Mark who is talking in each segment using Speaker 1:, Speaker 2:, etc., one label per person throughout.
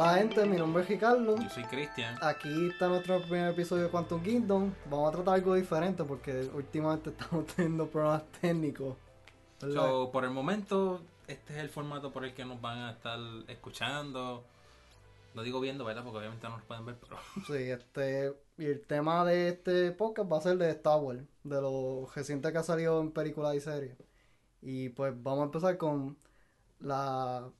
Speaker 1: Hola gente, mi nombre es Ricardo.
Speaker 2: Yo soy Cristian.
Speaker 1: Aquí está nuestro primer episodio de Quantum Kingdom. Vamos a tratar algo diferente porque últimamente estamos teniendo problemas técnicos.
Speaker 2: So, por el momento, este es el formato por el que nos van a estar escuchando. No digo viendo, ¿verdad? Porque obviamente no nos pueden ver, pero
Speaker 1: Sí, este. Y el tema de este podcast va a ser de Star Wars, de lo reciente que ha salido en películas y series. Y pues vamos a empezar con la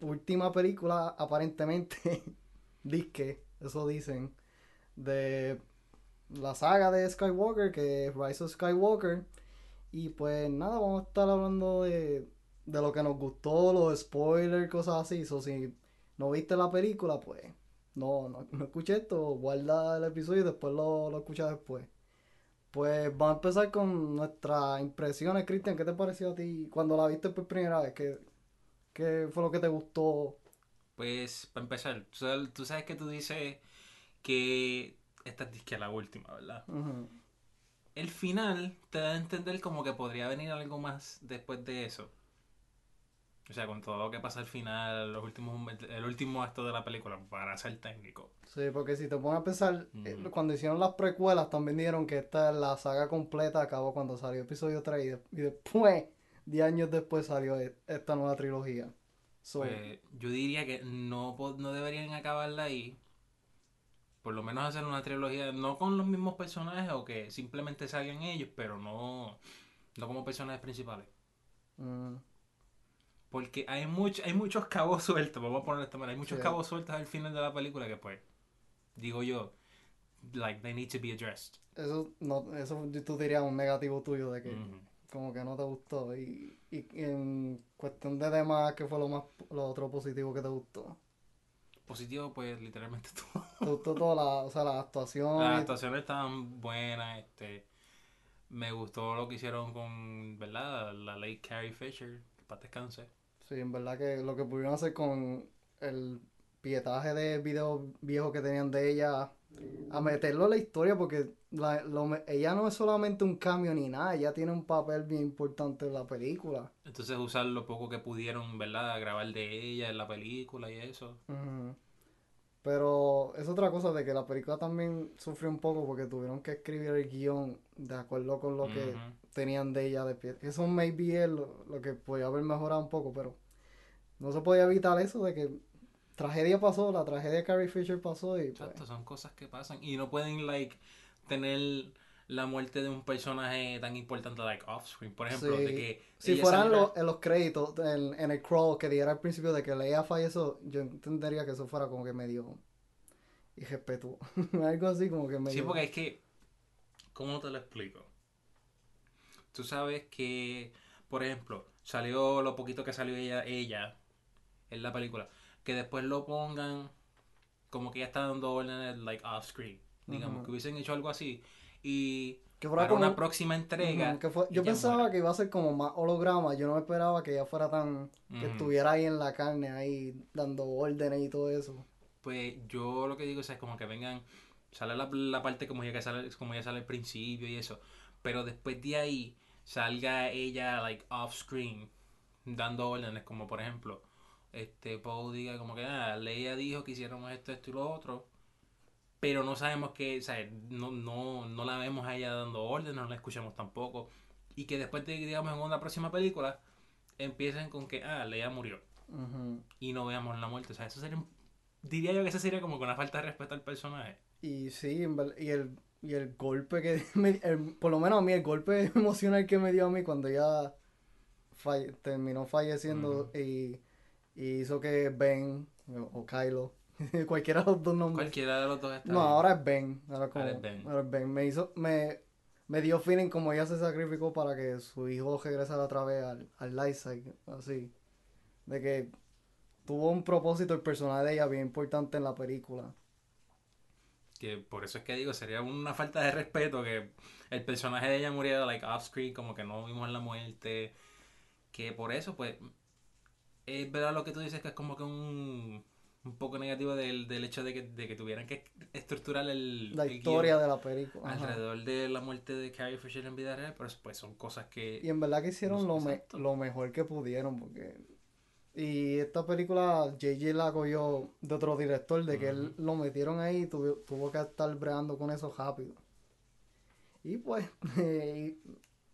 Speaker 1: última película, aparentemente, disque, eso dicen, de la saga de Skywalker, que es Rise of Skywalker. Y pues nada, vamos a estar hablando de, de lo que nos gustó, los spoilers, cosas así. So, si no viste la película, pues no, no, no escuché esto, guarda el episodio y después lo, lo escuchas después. Pues vamos a empezar con nuestras impresiones, Cristian. ¿Qué te pareció a ti cuando la viste por primera vez? ¿Qué, qué fue lo que te gustó?
Speaker 2: pues para empezar, tú sabes, que tú dices que esta es disque la última, ¿verdad? El final te da a entender como que podría venir algo más después de eso. O sea, con todo lo que pasa al final, los últimos, el último acto de la película, para ser técnico.
Speaker 1: Sí, porque si te pones a pensar, eh, cuando hicieron las precuelas también dijeron que esta es la saga completa acabó cuando salió episodio 3 y, de- y después, 10 años después salió e- esta nueva trilogía. So,
Speaker 2: Pues yo diría que no, no deberían acabarla ahí. Por lo menos hacer una trilogía, no con los mismos personajes o que simplemente salgan ellos, pero no, no como personajes principales.
Speaker 1: mm,
Speaker 2: Porque hay, much, hay muchos cabos sueltos, vamos a ponerlo de esta manera, hay muchos
Speaker 1: Sí.
Speaker 2: cabos sueltos al final de la película que pues, digo yo, like they need to be addressed.
Speaker 1: eso, no, eso tú dirías un negativo tuyo de que. Como que no te gustó. Y, y en cuestión de demás, ¿qué fue lo más lo otro positivo que te gustó?
Speaker 2: Positivo, pues literalmente todo.
Speaker 1: ¿Te gustó toda la, o sea, la actuación?
Speaker 2: Las actuaciones estaban buenas, este me gustó lo que hicieron con, ¿verdad? La late Carrie Fisher, que para descanse.
Speaker 1: Sí, en verdad que lo que pudieron hacer con el pietaje de videos viejos que tenían de ella, a meterlo en la historia, porque la- lo ella no es solamente un cambio ni nada, ella tiene un papel bien importante en la película.
Speaker 2: Entonces usar lo poco que pudieron, ¿verdad? Grabar de ella en la película y eso.
Speaker 1: Ujú. Pero es otra cosa de que la película también sufrió un poco porque tuvieron que escribir el guion de acuerdo con lo que tenían de ella de pie. Eso maybe es lo, lo que podía haber mejorado un poco, pero no se podía evitar eso de que tragedia pasó, la tragedia de Carrie Fisher pasó y pues,
Speaker 2: Exacto, son cosas que pasan. Y no pueden, like, tener la muerte de un personaje tan importante, like, off-screen. Por ejemplo,
Speaker 1: Sí.
Speaker 2: de que.
Speaker 1: si fueran
Speaker 2: saliera-
Speaker 1: los, en los créditos, en, en el crawl que diera al principio de que Leia falleció, yo entendería que eso fuera como que medio irrespetuoso. Algo así como que medio...
Speaker 2: Sí, porque es que. ¿Cómo te lo explico? Tú sabes que, por ejemplo, salió lo poquito que salió ella, ella en la película. Que después lo pongan como que ella está dando órdenes, like, off-screen. Digamos, que hubiesen hecho algo así. Y.
Speaker 1: Que fuera
Speaker 2: Para
Speaker 1: como-
Speaker 2: una próxima entrega.
Speaker 1: Ujú, que fue- yo pensaba que iba a ser como más holograma, yo no esperaba que ella fuera tan... que estuviera ahí en la carne, ahí dando órdenes y todo eso.
Speaker 2: Pues yo lo que digo es, es como que vengan, sale la, la parte como ya que sale, como ya sale al principio y eso, pero después de ahí salga ella like off screen dando órdenes, como por ejemplo, este Paul diga como que ah, Leia dijo que hiciéramos esto, esto y lo otro, pero no sabemos que, o sea, no, no, no la vemos a ella dando órdenes, no la escuchamos tampoco, y que después de, digamos, en una próxima película, empiecen con que, ah, Leia murió y no veamos la muerte. O sea, eso sería, diría yo que eso sería como que una falta de respeto al personaje.
Speaker 1: Y sí, y el, y el golpe que, me- el- por lo menos a mí, el golpe emocional que me dio a mí cuando ella falle- terminó falleciendo y, y hizo que Ben o Kylo, cualquiera de los dos nombres.
Speaker 2: Cualquiera de los dos está
Speaker 1: No,
Speaker 2: bien.
Speaker 1: ahora es Ben. Ahora, como,
Speaker 2: Ahora es Ben.
Speaker 1: ahora es Ben. Me hizo, me, me dio feeling como ella se sacrificó para que su hijo regresara otra vez al, al light side, así. De que tuvo un propósito el personaje de ella bien importante en la película.
Speaker 2: Que por eso es que digo, sería una falta de respeto que el personaje de ella muriera like off screen, como que no vimos la muerte. Que por eso, pues, es verdad lo que tú dices que es como que un, un poco negativo del, del hecho de que, de que tuvieran que estructurar el,
Speaker 1: La
Speaker 2: el
Speaker 1: historia de la película. ajá.
Speaker 2: alrededor de la muerte de Carrie Fisher en vida real, pero pues son cosas que...
Speaker 1: Y en verdad que hicieron lo, me- lo mejor que pudieron porque Y esta película JJ la cogió de otro director, de que él lo metieron ahí y tuvo, tuvo que estar bregando con eso rápido. Y pues eh,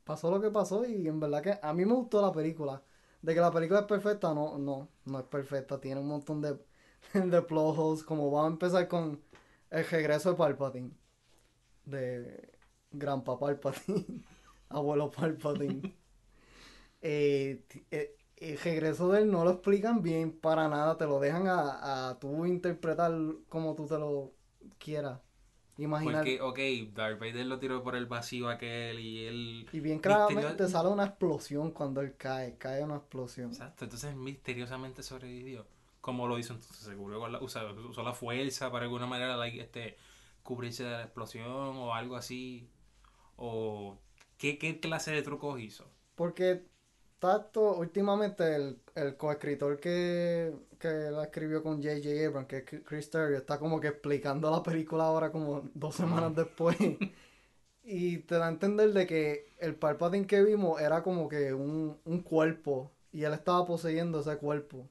Speaker 1: pasó lo que pasó y en verdad que a mí me gustó la película. De que la película es perfecta, no, no, no es perfecta. Tiene un montón de, de plot holes, como vamos a empezar con el regreso de Palpatine. De Grandpa Palpatine, abuelo Palpatine. Eh, eh, el regreso de él no lo explican bien para nada, te lo dejan a, a tú interpretar como tú te lo quieras. Imaginar.
Speaker 2: Porque, ok, Darth Vader lo tiró por el vacío aquel y él...
Speaker 1: Y bien
Speaker 2: misterio-
Speaker 1: claramente sale una explosión cuando él cae, cae una explosión.
Speaker 2: Exacto, entonces misteriosamente sobrevivió. ¿Cómo lo hizo entonces? Se cubrió con la, usa- usó la fuerza para alguna manera like, este, cubrirse de la explosión o algo así. O ¿qué, qué clase de trucos hizo?
Speaker 1: Porque Tato, últimamente el, el coescritor que, que la escribió con J.J. Abrams, que es Chris Terrio, está como que explicando la película ahora como dos semanas después. y te da a entender de que el Palpatine que vimos era como que un, un cuerpo y él estaba poseyendo ese cuerpo.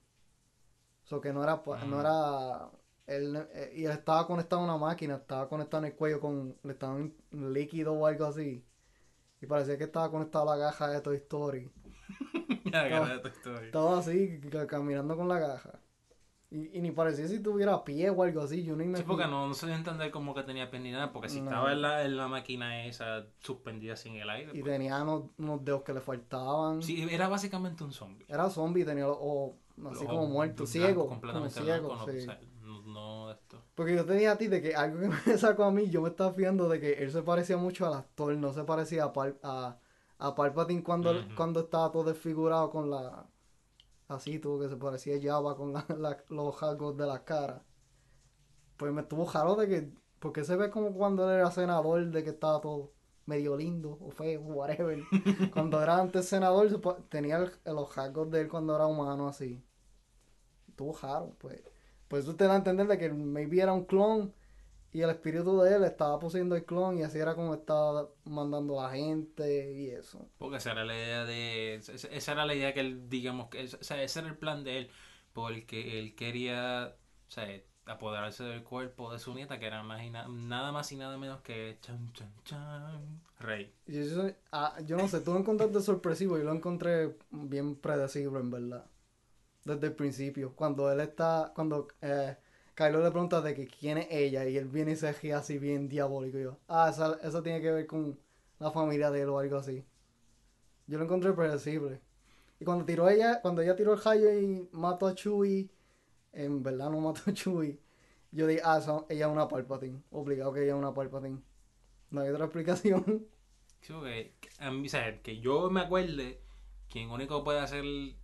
Speaker 1: O sea, que no era, pa- no
Speaker 2: Mm.
Speaker 1: era él, eh, y él estaba conectado a una máquina, estaba conectado en el cuello con, le estaba un líquido o algo así. Y parecía que estaba conectado a la caja de Toy Story.
Speaker 2: La cara de Toy Story.
Speaker 1: Estaba así, ca- caminando con la caja. Y, y ni parecía si tuviera pie o algo así. Yo ni me
Speaker 2: Sí, porque no, no se a entender como que tenía pie ni nada, porque si
Speaker 1: No.
Speaker 2: estaba en la, en la máquina esa suspendida en el aire.
Speaker 1: Y
Speaker 2: pues,
Speaker 1: tenía unos, unos dedos que le faltaban.
Speaker 2: sí, era básicamente un zombie.
Speaker 1: Era zombie, tenía los ojos así como muerto, ciego. Como
Speaker 2: completamente
Speaker 1: ciego,
Speaker 2: blanco, no,
Speaker 1: sí.
Speaker 2: o sea, no, esto.
Speaker 1: Porque yo te dije a ti de que algo que me sacó a mí, yo me estaba fiando de que él se parecía mucho al actor, no se parecía a, Pal- a, a Palpatine cuando, cuando estaba todo desfigurado con la... Así tuvo que se parecía Java con la- la- los rasgos de la cara. Pues me estuvo jaro de que... Porque se ve como cuando él era senador, de que estaba todo medio lindo o feo, whatever. cuando era antes senador, tenía el- los rasgos de él cuando era humano así. Estuvo jaro, pues. Pues eso te da a entender de que maybe era un clon y el espíritu de él estaba poseyendo el clon y así era como estaba mandando a la gente y eso.
Speaker 2: Porque esa era la idea de. Esa esa era la idea que él, digamos, que. O sea, ese era el plan de él. Porque él quería. O sea, apoderarse del cuerpo de su nieta, que era más nada más y nada menos que. Chan, chan, chan. Rey.
Speaker 1: Y eso, ah, yo no sé, tú lo encontraste sorpresivo y lo encontré bien predecible en verdad. Desde el principio, cuando él está, cuando eh, Kylo le pregunta de que quién es ella y él viene y se gira así bien diabólico y yo, ah, esa- eso tiene que ver con la familia de él o algo así. Yo lo encontré predecible. Y cuando tiró ella, cuando ella tiró el rayo y mató a Chewie, en verdad no mató a Chewie, yo dije, ah, esa- ella es una Palpatine. Obligado que ella es una Palpatine. No hay otra explicación.
Speaker 2: Sí, porque a mí, o sea, que yo me acuerde, quien único puede hacer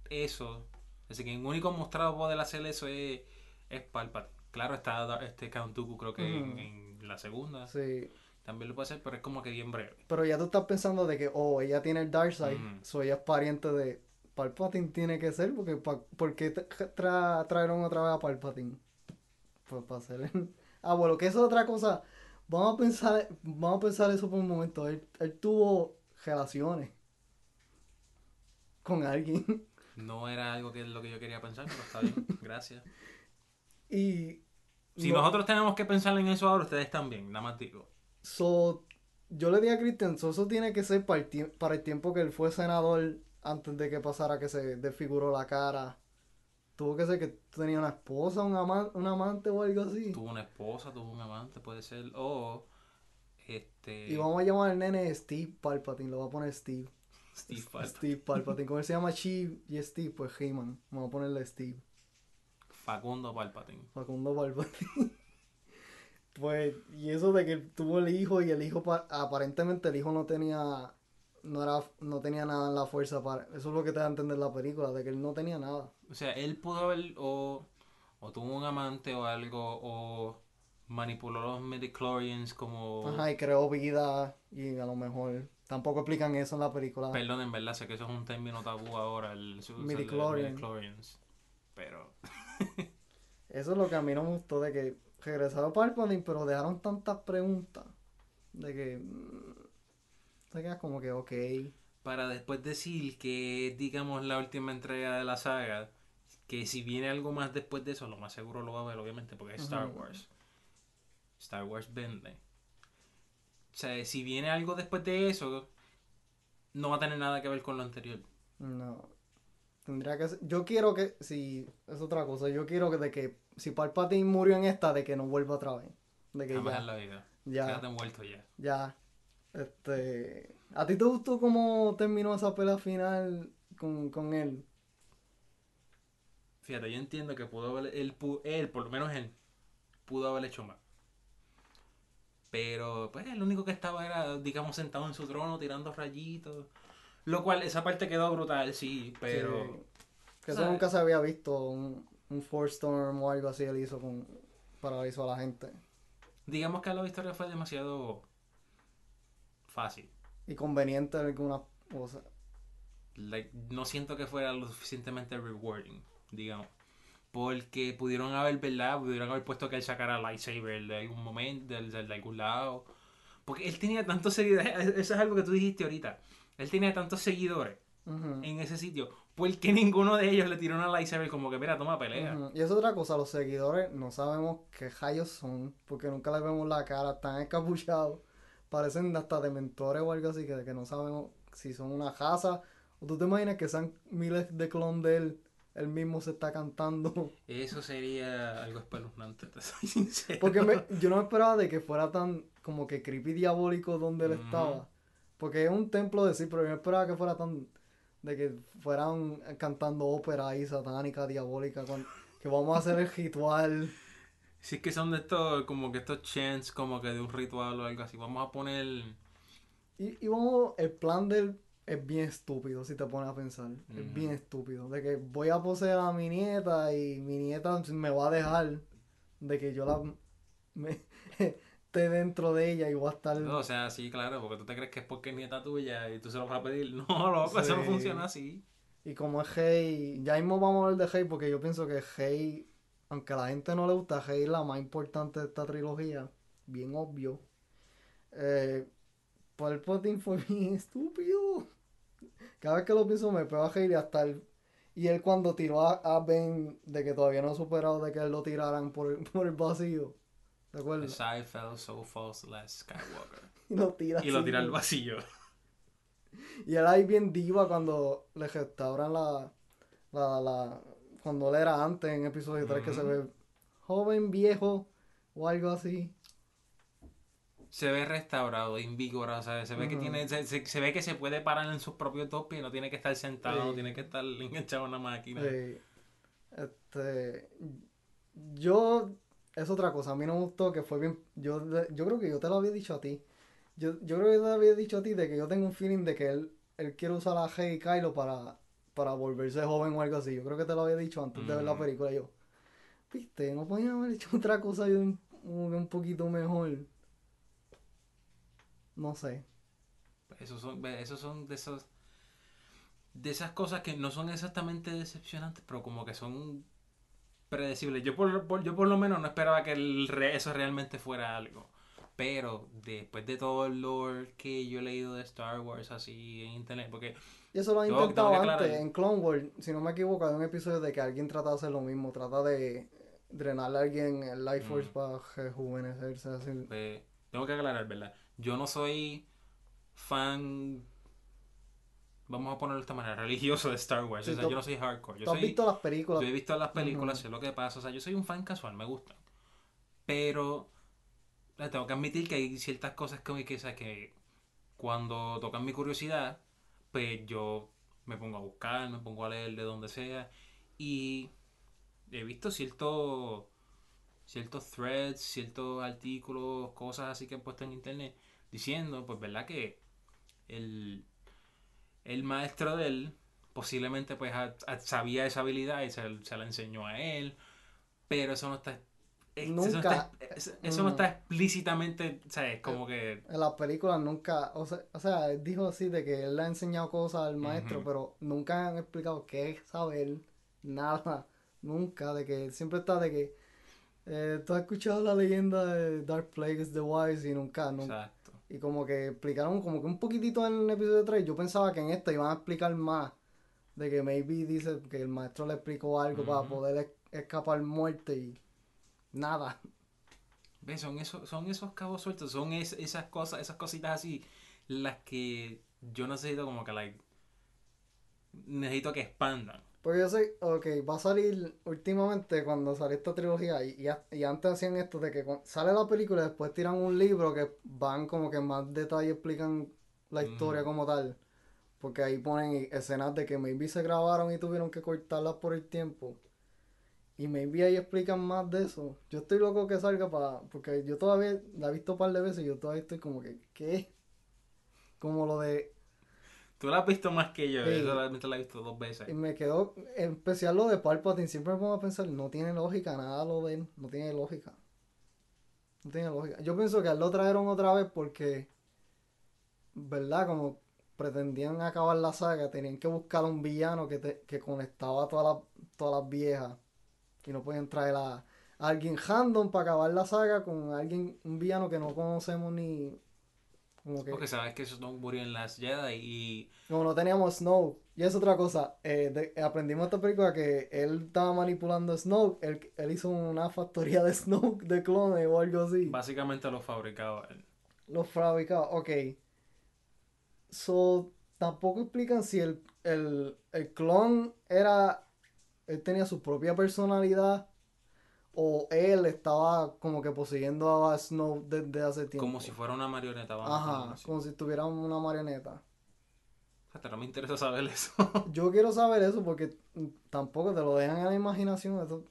Speaker 2: eso, es decir, quien único mostrado poder hacer eso es, es Palpatine. Claro, está este Count Dooku, creo que en, la segunda
Speaker 1: Sí.
Speaker 2: también lo puede hacer, pero es como que bien breve.
Speaker 1: Pero ya tú estás pensando de que, oh, ella tiene el Dark Side, so ella es pariente de Palpatine, tiene que ser, porque pa- ¿por qué tra- tra- trajeron otra vez a Palpatine? Pues para hacer el- Ah, bueno, que eso es otra cosa. Vamos a pensar, vamos a pensar eso por un momento. Él, él tuvo relaciones con alguien.
Speaker 2: No era algo que es lo que yo quería pensar, pero está bien, gracias.
Speaker 1: y...
Speaker 2: Si
Speaker 1: no-
Speaker 2: nosotros tenemos que pensar en eso ahora, ustedes también, nada más digo.
Speaker 1: So, yo le di a Christian, so, eso tiene que ser para el, para el tiempo que él fue senador, antes de que pasara que se desfiguró la cara. Tuvo que ser que tenía una esposa, un, ama- un amante o algo así.
Speaker 2: Tuvo una esposa, tuvo un amante, puede ser, o este
Speaker 1: Y vamos a llamar al nene Steve Palpatine, lo va a poner Steve.
Speaker 2: Steve Palpatine,
Speaker 1: Steve Palpatine. Como él se llama Chi y Steve, pues Heyman. Vamos a ponerle Steve.
Speaker 2: Facundo Palpatine.
Speaker 1: Facundo Palpatine. pues, y eso de que tuvo el hijo y el hijo, pa- aparentemente el hijo no tenía, no era, no tenía nada en la fuerza para, eso es lo que te da a entender la película, de que él no tenía nada.
Speaker 2: O sea, él pudo haber o, o tuvo un amante o algo, o manipuló los midichlorians como...
Speaker 1: Ajá, y creó vida y a lo mejor, tampoco explican eso en la película.
Speaker 2: Perdón, en verdad, sé que eso es un término tabú ahora, el el
Speaker 1: Midichlorian.
Speaker 2: midichlorians. Pero...
Speaker 1: Eso es lo que a mí no me gustó, de que regresaron Palpatine, pero dejaron tantas preguntas, de que, mm, te quedas como que, ok.
Speaker 2: Para después decir que, digamos, la última entrega de la saga, que si viene algo más después de eso, lo más seguro lo va a ver, obviamente, porque es Star. Wars. Star Wars vende. O sea, si viene algo después de eso, no va a tener nada que ver con lo anterior.
Speaker 1: No. Tendría que ser- Yo quiero que. Si. Es otra cosa. Yo quiero que de que. Si Palpatine murió en esta, de que no vuelva otra vez. De que
Speaker 2: Jamás
Speaker 1: ya.
Speaker 2: en la vida.
Speaker 1: Ya.
Speaker 2: Quédate envuelto ya.
Speaker 1: Ya. Este. ¿A ti te gustó cómo terminó esa pelea final con, con él?
Speaker 2: Fíjate, yo entiendo que pudo haber, él, él, por lo menos él, pudo haber hecho más. Pero, pues, el único que estaba era, digamos, sentado en su trono, tirando rayitos. Lo cual, esa parte quedó brutal, sí, pero...
Speaker 1: Sí. Que eso nunca se había visto. Un, un Force Storm o algo así él hizo con. Para hizo a la gente.
Speaker 2: Digamos que la historia fue demasiado fácil.
Speaker 1: Y conveniente en algunas cosas.
Speaker 2: Like, no siento que fuera lo suficientemente rewarding, digamos. Porque pudieron haber, ¿verdad? Pudieron haber puesto que él sacara lightsaber de algún momento, de, de- algún lado. Porque él tenía tantos seguidores. Eso es algo que tú dijiste ahorita. Él tenía tantos seguidores
Speaker 1: Ujú.
Speaker 2: en ese sitio. ¿Por qué ninguno de ellos le tiró una lightsaber como que, mira, toma pelea?
Speaker 1: Ujú. Y es otra cosa, los seguidores no sabemos qué rayos son, porque nunca les vemos la cara, están encapuchados, parecen hasta de mentores o algo así, que, que no sabemos si son una raza, o tú te imaginas que sean miles de clones de él, él mismo se está cantando,
Speaker 2: Eso sería algo espeluznante, te soy sincero.
Speaker 1: porque me- yo no me esperaba de que fuera tan como que creepy diabólico donde él estaba, porque es un templo de sí, pero yo no esperaba que fuera tan, de que fueran cantando ópera ahí satánica, diabólica, con, que vamos a hacer el ritual.
Speaker 2: Si es que son de estos, como que estos chants, como que de un ritual o algo así. Vamos a poner...
Speaker 1: Y, y vamos, el plan de él es bien estúpido, si te pones a pensar. Es bien estúpido. De que voy a poseer a mi nieta y mi nieta me va a dejar de que yo la me, esté dentro de ella y voy a estar.
Speaker 2: No, o sea, sí, claro, porque tú te crees que es porque es nieta tuya y tú se lo vas a pedir. No, loco, eso no
Speaker 1: Sí.
Speaker 2: funciona así.
Speaker 1: Y como es Hey, ya mismo vamos a hablar de Hey porque yo pienso que Hey, aunque a la gente no le gusta, es la más importante de esta trilogía. Bien obvio. Eh, Palpatine fue bien estúpido. Cada vez que lo pienso me pego a y hasta el... Y él cuando tiró a, a Ben de que todavía no ha superado de que él lo tiraran por, el- por el vacío. ¿Te acuerdas?
Speaker 2: As I fell so false last Skywalker.
Speaker 1: Y lo tira
Speaker 2: Y lo tira al vacío.
Speaker 1: Y él ahí bien diva cuando le restauran la, la, la, cuando él era antes en episodio 3 que se ve joven, viejo o algo así.
Speaker 2: Se ve restaurado, invigorado, ¿sabes? Se ve que tiene, se, se- se ve que se puede parar en sus propios dos pies, no tiene que estar sentado, no tiene que estar enganchado a una máquina.
Speaker 1: Este, yo, es otra cosa, a mí no me gustó que fue bien, yo, yo creo que yo te lo había dicho a ti. Yo, yo creo que te había dicho a ti de que yo tengo un feeling de que él, él quiere usar a Rey y Kylo para, para volverse joven o algo así. Yo creo que te lo había dicho antes de ver la película. Yo, viste, no podían haber hecho otra cosa y un, un, poquito mejor. No sé.
Speaker 2: Esos son, esos son de esos de esas cosas que no son exactamente decepcionantes, pero como que son predecibles. Yo por, por- yo por lo menos no esperaba que el eso realmente fuera algo. Pero después de todo el lore que yo he leído de Star Wars así en internet, porque
Speaker 1: Y eso lo han intentado antes. En Clone Wars, si no me equivoco, hay un episodio de que alguien trata de hacer lo mismo. Trata de drenarle a alguien el Life Force
Speaker 2: Mm.
Speaker 1: para rejuvenecerse. Así.
Speaker 2: tengo que aclarar, ¿verdad? Yo no soy fan, vamos a ponerlo de esta manera, religioso de Star Wars.
Speaker 1: Sí,
Speaker 2: o sea, yo no soy hardcore. Yo
Speaker 1: ¿Tú has
Speaker 2: soy,
Speaker 1: visto las películas?
Speaker 2: Yo he visto las películas,
Speaker 1: Ujú.
Speaker 2: sé lo que pasa. O sea, yo soy un fan casual, me gustan. Pero tengo que admitir que hay ciertas cosas que, que, que cuando tocan mi curiosidad, pues yo me pongo a buscar, me pongo a leer de donde sea. Y he visto ciertos ciertos threads, ciertos artículos, cosas así que han puesto en internet diciendo, pues, ¿verdad? Que el, el maestro de él posiblemente pues sabía esa habilidad y se, se la enseñó a él, pero eso no está... eh, Eso no
Speaker 1: Nunca.
Speaker 2: está, eso- no
Speaker 1: Mm.
Speaker 2: está explícitamente, ¿sabes? Como que...
Speaker 1: En las películas nunca. O sea, o sea, él dijo así de que él le ha enseñado cosas al maestro, pero nunca han explicado qué es saber. Nada. Nunca. De que siempre está de que. eh, Tú has escuchado la leyenda de Dark Plagueis the Wise y nunca, nunca.
Speaker 2: Exacto.
Speaker 1: Y como que explicaron como que un poquitito en el episodio 3. Yo pensaba que en este iban a explicar más de que maybe dice que el maestro le explicó algo para poder es- escapar muerte y nada.
Speaker 2: ¿Ves? Son esos, son esos cabos sueltos, son es- esas cosas, esas cositas así, las que yo necesito como que, like, necesito que expandan.
Speaker 1: Porque yo sé, ok, va a salir últimamente cuando salió esta trilogía y, y, y antes hacían esto de que sale la película y después tiran un libro que van como que en más detalle explican la historia
Speaker 2: Mm.
Speaker 1: como tal. Porque ahí ponen escenas de que maybe se grabaron y tuvieron que cortarlas por el tiempo. Y maybe ahí explican más de eso. Yo estoy loco que salga para... Porque yo todavía la he visto un par de veces y yo todavía estoy como que... ¿Qué? Como lo de...
Speaker 2: Tú la has visto más que yo,
Speaker 1: Sí.
Speaker 2: yo solamente la he visto dos veces.
Speaker 1: Y me quedó, en especial lo de Palpatine, siempre me pongo a pensar, no tiene lógica, nada lo de él, no tiene lógica. No tiene lógica. Yo pienso que a él lo trajeron otra vez porque, ¿verdad? Como pretendían acabar la saga, tenían que buscar un villano que, te- que conectaba a todas las, todas las viejas. Y no podían traer a, a alguien random para acabar la saga con alguien, un villano que no conocemos ni... Como que...
Speaker 2: Porque sabes que Snoke murió en las Jedi y
Speaker 1: Como no teníamos Snow. Y es otra cosa. eh, de- aprendimos esta película que él estaba manipulando a Snow. Él, él hizo una factoría de Snow de clones o algo así.
Speaker 2: básicamente lo fabricaba él.
Speaker 1: Los fabricaba. Ok. So, tampoco explican si el, el, el clon era. Él tenía su propia personalidad. O él estaba como que poseyendo a Snow desde hace tiempo.
Speaker 2: Como si fuera una marioneta, vamos
Speaker 1: Ajá, como si tuviera una marioneta.
Speaker 2: Fíjate, no me interesa saber eso.
Speaker 1: Yo quiero saber eso porque tampoco te lo dejan a la imaginación. Eso,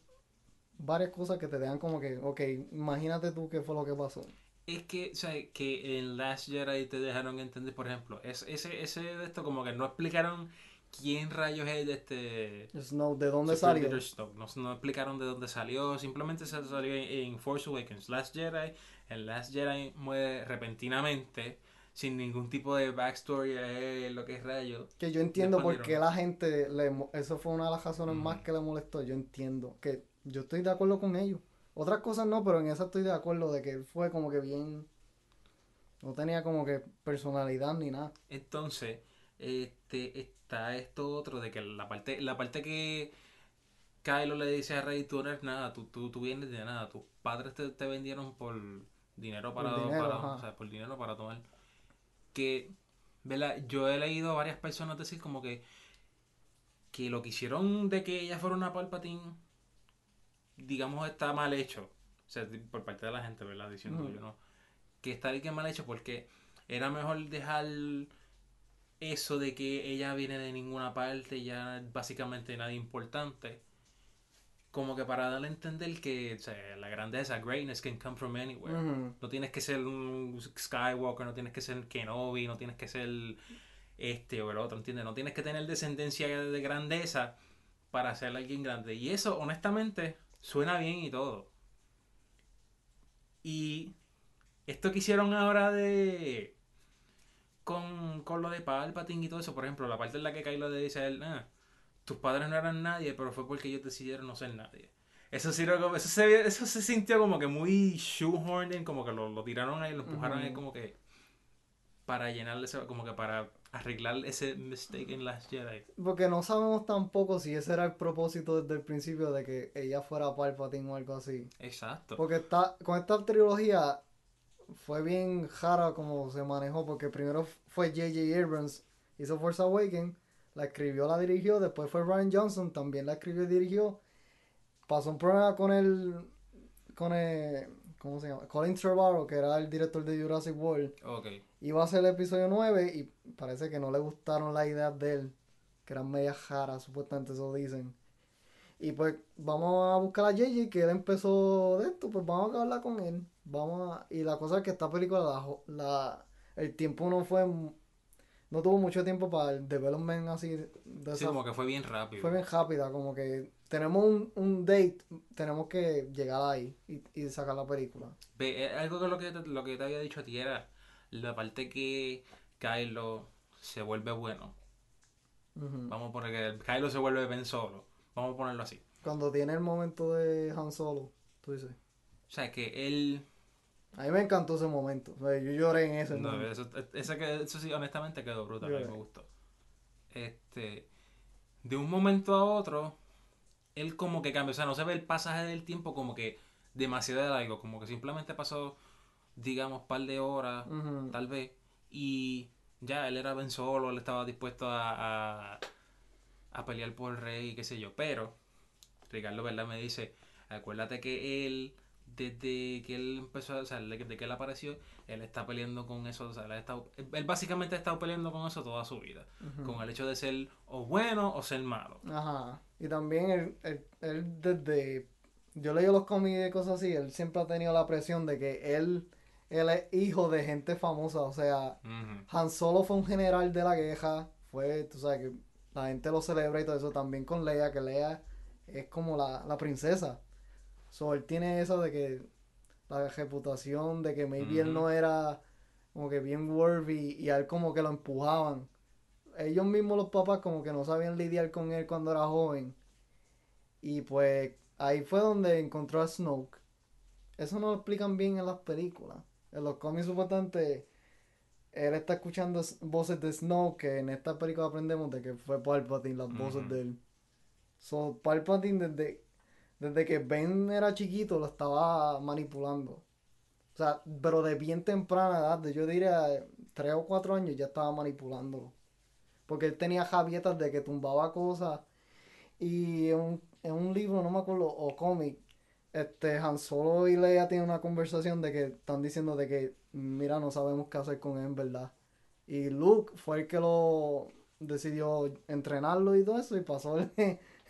Speaker 1: varias cosas que te dejan como que, ok, imagínate tú qué fue lo que pasó.
Speaker 2: Es que, o sea, que en Last Jedi te dejaron entender, por ejemplo, es, ese, ese de esto como que no explicaron quién rayos es de este...
Speaker 1: Snow, ¿de dónde salió?
Speaker 2: No, no explicaron de dónde salió, simplemente se salió en, en Force Awakens. Last Jedi, el Last Jedi muere repentinamente, sin ningún tipo de backstory, eh, lo que es rayo.
Speaker 1: Que yo entiendo por qué la gente, le, eso fue una de las razones
Speaker 2: Mm.
Speaker 1: más que le molestó. Yo entiendo que yo estoy de acuerdo con ellos. Otras cosas no, pero en esa estoy de acuerdo de que él fue como que bien... No tenía como que personalidad ni nada.
Speaker 2: Entonces, este, está esto otro de que la parte, la parte que Kylo le dice a Rey, tú no eres nada, tú, tú, tú vienes de nada, tus padres te, te vendieron por dinero para,
Speaker 1: Por dinero,
Speaker 2: para- o sea, por dinero para tomar. Que, ¿verdad? Yo he leído a varias personas decir como que que lo que hicieron de que ella fuera una Palpatine, digamos, está mal hecho. O sea, por parte de la gente, ¿verdad? Diciendo yo no. Que está bien que mal hecho porque era mejor dejar eso de que ella viene de ninguna parte, ya básicamente nada importante. Como que para darle a entender que o sea, la grandeza, greatness can come from anywhere. No tienes que ser un Skywalker, no tienes que ser Kenobi, no tienes que ser este o el otro, ¿entiendes? No tienes que tener descendencia de grandeza para ser alguien grande. Y eso, honestamente, suena bien y todo. Y esto que hicieron ahora de... Con, con lo de Palpatine y todo eso, por ejemplo, la parte en la que Kylo le dice a él, "Ah, tus padres no eran nadie, pero fue porque ellos decidieron no ser nadie. Eso, sí, eso, se, eso se sintió como que muy shoehorned, como que lo, lo tiraron ahí, lo empujaron ahí como que para llenarle ese, como que para arreglar ese mistake en Last Jedi.
Speaker 1: Porque no sabemos tampoco si ese era el propósito desde el principio de que ella fuera Palpatine o algo así.
Speaker 2: Exacto.
Speaker 1: Porque está, con esta trilogía fue bien rara como se manejó, porque primero fue J.J. Abrams, hizo Force Awakens, la escribió, la dirigió, después fue Ryan Johnson, también la escribió y dirigió. Pasó un problema con el, con el, ¿cómo se llama? Colin Trevorrow, que era el director de Jurassic World. Iba a hacer el episodio 9 y parece que no le gustaron las ideas de él, que eran medias jaras, supuestamente eso dicen. Y pues vamos a buscar a JJ, que él empezó de esto, pues vamos a hablar con él. Vamos a... Y la cosa es que esta película, la, la- el tiempo no fue, no tuvo mucho tiempo para el development así de
Speaker 2: Sí,
Speaker 1: esa-
Speaker 2: como que fue bien rápido.
Speaker 1: Fue bien rápida, como que tenemos un, un date, tenemos que llegar ahí y, y sacar la película.
Speaker 2: Ve, eh, algo que lo que, te, lo que te había dicho a ti era la parte que Kylo se vuelve bueno. Vamos a poner que Kylo se vuelve Ben Solo. Vamos a ponerlo así.
Speaker 1: Cuando tiene el momento de Han Solo, tú dices.
Speaker 2: O sea, que él...
Speaker 1: A mí me encantó ese momento. o sea, yo lloré en ese
Speaker 2: No,
Speaker 1: momento.
Speaker 2: eso, que- eso sí, honestamente quedó brutal. A mí me gustó. Este... de un momento a otro, él como que cambia. O sea, no se ve el pasaje del tiempo como que demasiado de largo. Como que simplemente pasó, digamos, par de horas, tal vez. Y ya, él era Ben Solo, él estaba dispuesto a, a, a pelear por el rey, qué sé yo. Pero, Ricardo, ¿verdad? Me dice, acuérdate que él, desde que él empezó, o sea, desde que él apareció, él está peleando con eso, o sea, él, ha estado- él básicamente ha estado peleando con eso toda su vida. Con el hecho de ser o bueno o ser malo.
Speaker 1: Ajá. Y también él, él, él desde... Yo leí los cómics y cosas así, él siempre ha tenido la presión de que él, él es hijo de gente famosa, o sea,
Speaker 2: Ujú.
Speaker 1: Han Solo fue un general de la guerra, fue, tú sabes, que la gente lo celebra y todo eso, también con Leia, que Leia es como la, la princesa. So, él tiene eso de que la reputación de que maybe él no era como que bien worthy y a él como que lo empujaban. Ellos mismos los papás como que no sabían lidiar con él cuando era joven. Y pues ahí fue donde encontró a Snoke. Eso no lo explican bien en las películas. En los cómics supuestamente él está escuchando voces de Snoke, que en esta película aprendemos de que fue Palpatine las voces de él. So, Palpatine desde, desde que Ben era chiquito lo estaba manipulando. O sea, pero de bien temprana edad, de yo diría tres o cuatro años ya estaba manipulándolo. Porque él tenía javietas de que tumbaba cosas. Y en un, en un libro, no me acuerdo, o cómic, este, Han Solo y Leia tienen una conversación de que están diciendo de que, mira, no sabemos qué hacer con él, en verdad. Y Luke fue el que lo decidió entrenarlo y todo eso, y pasó el,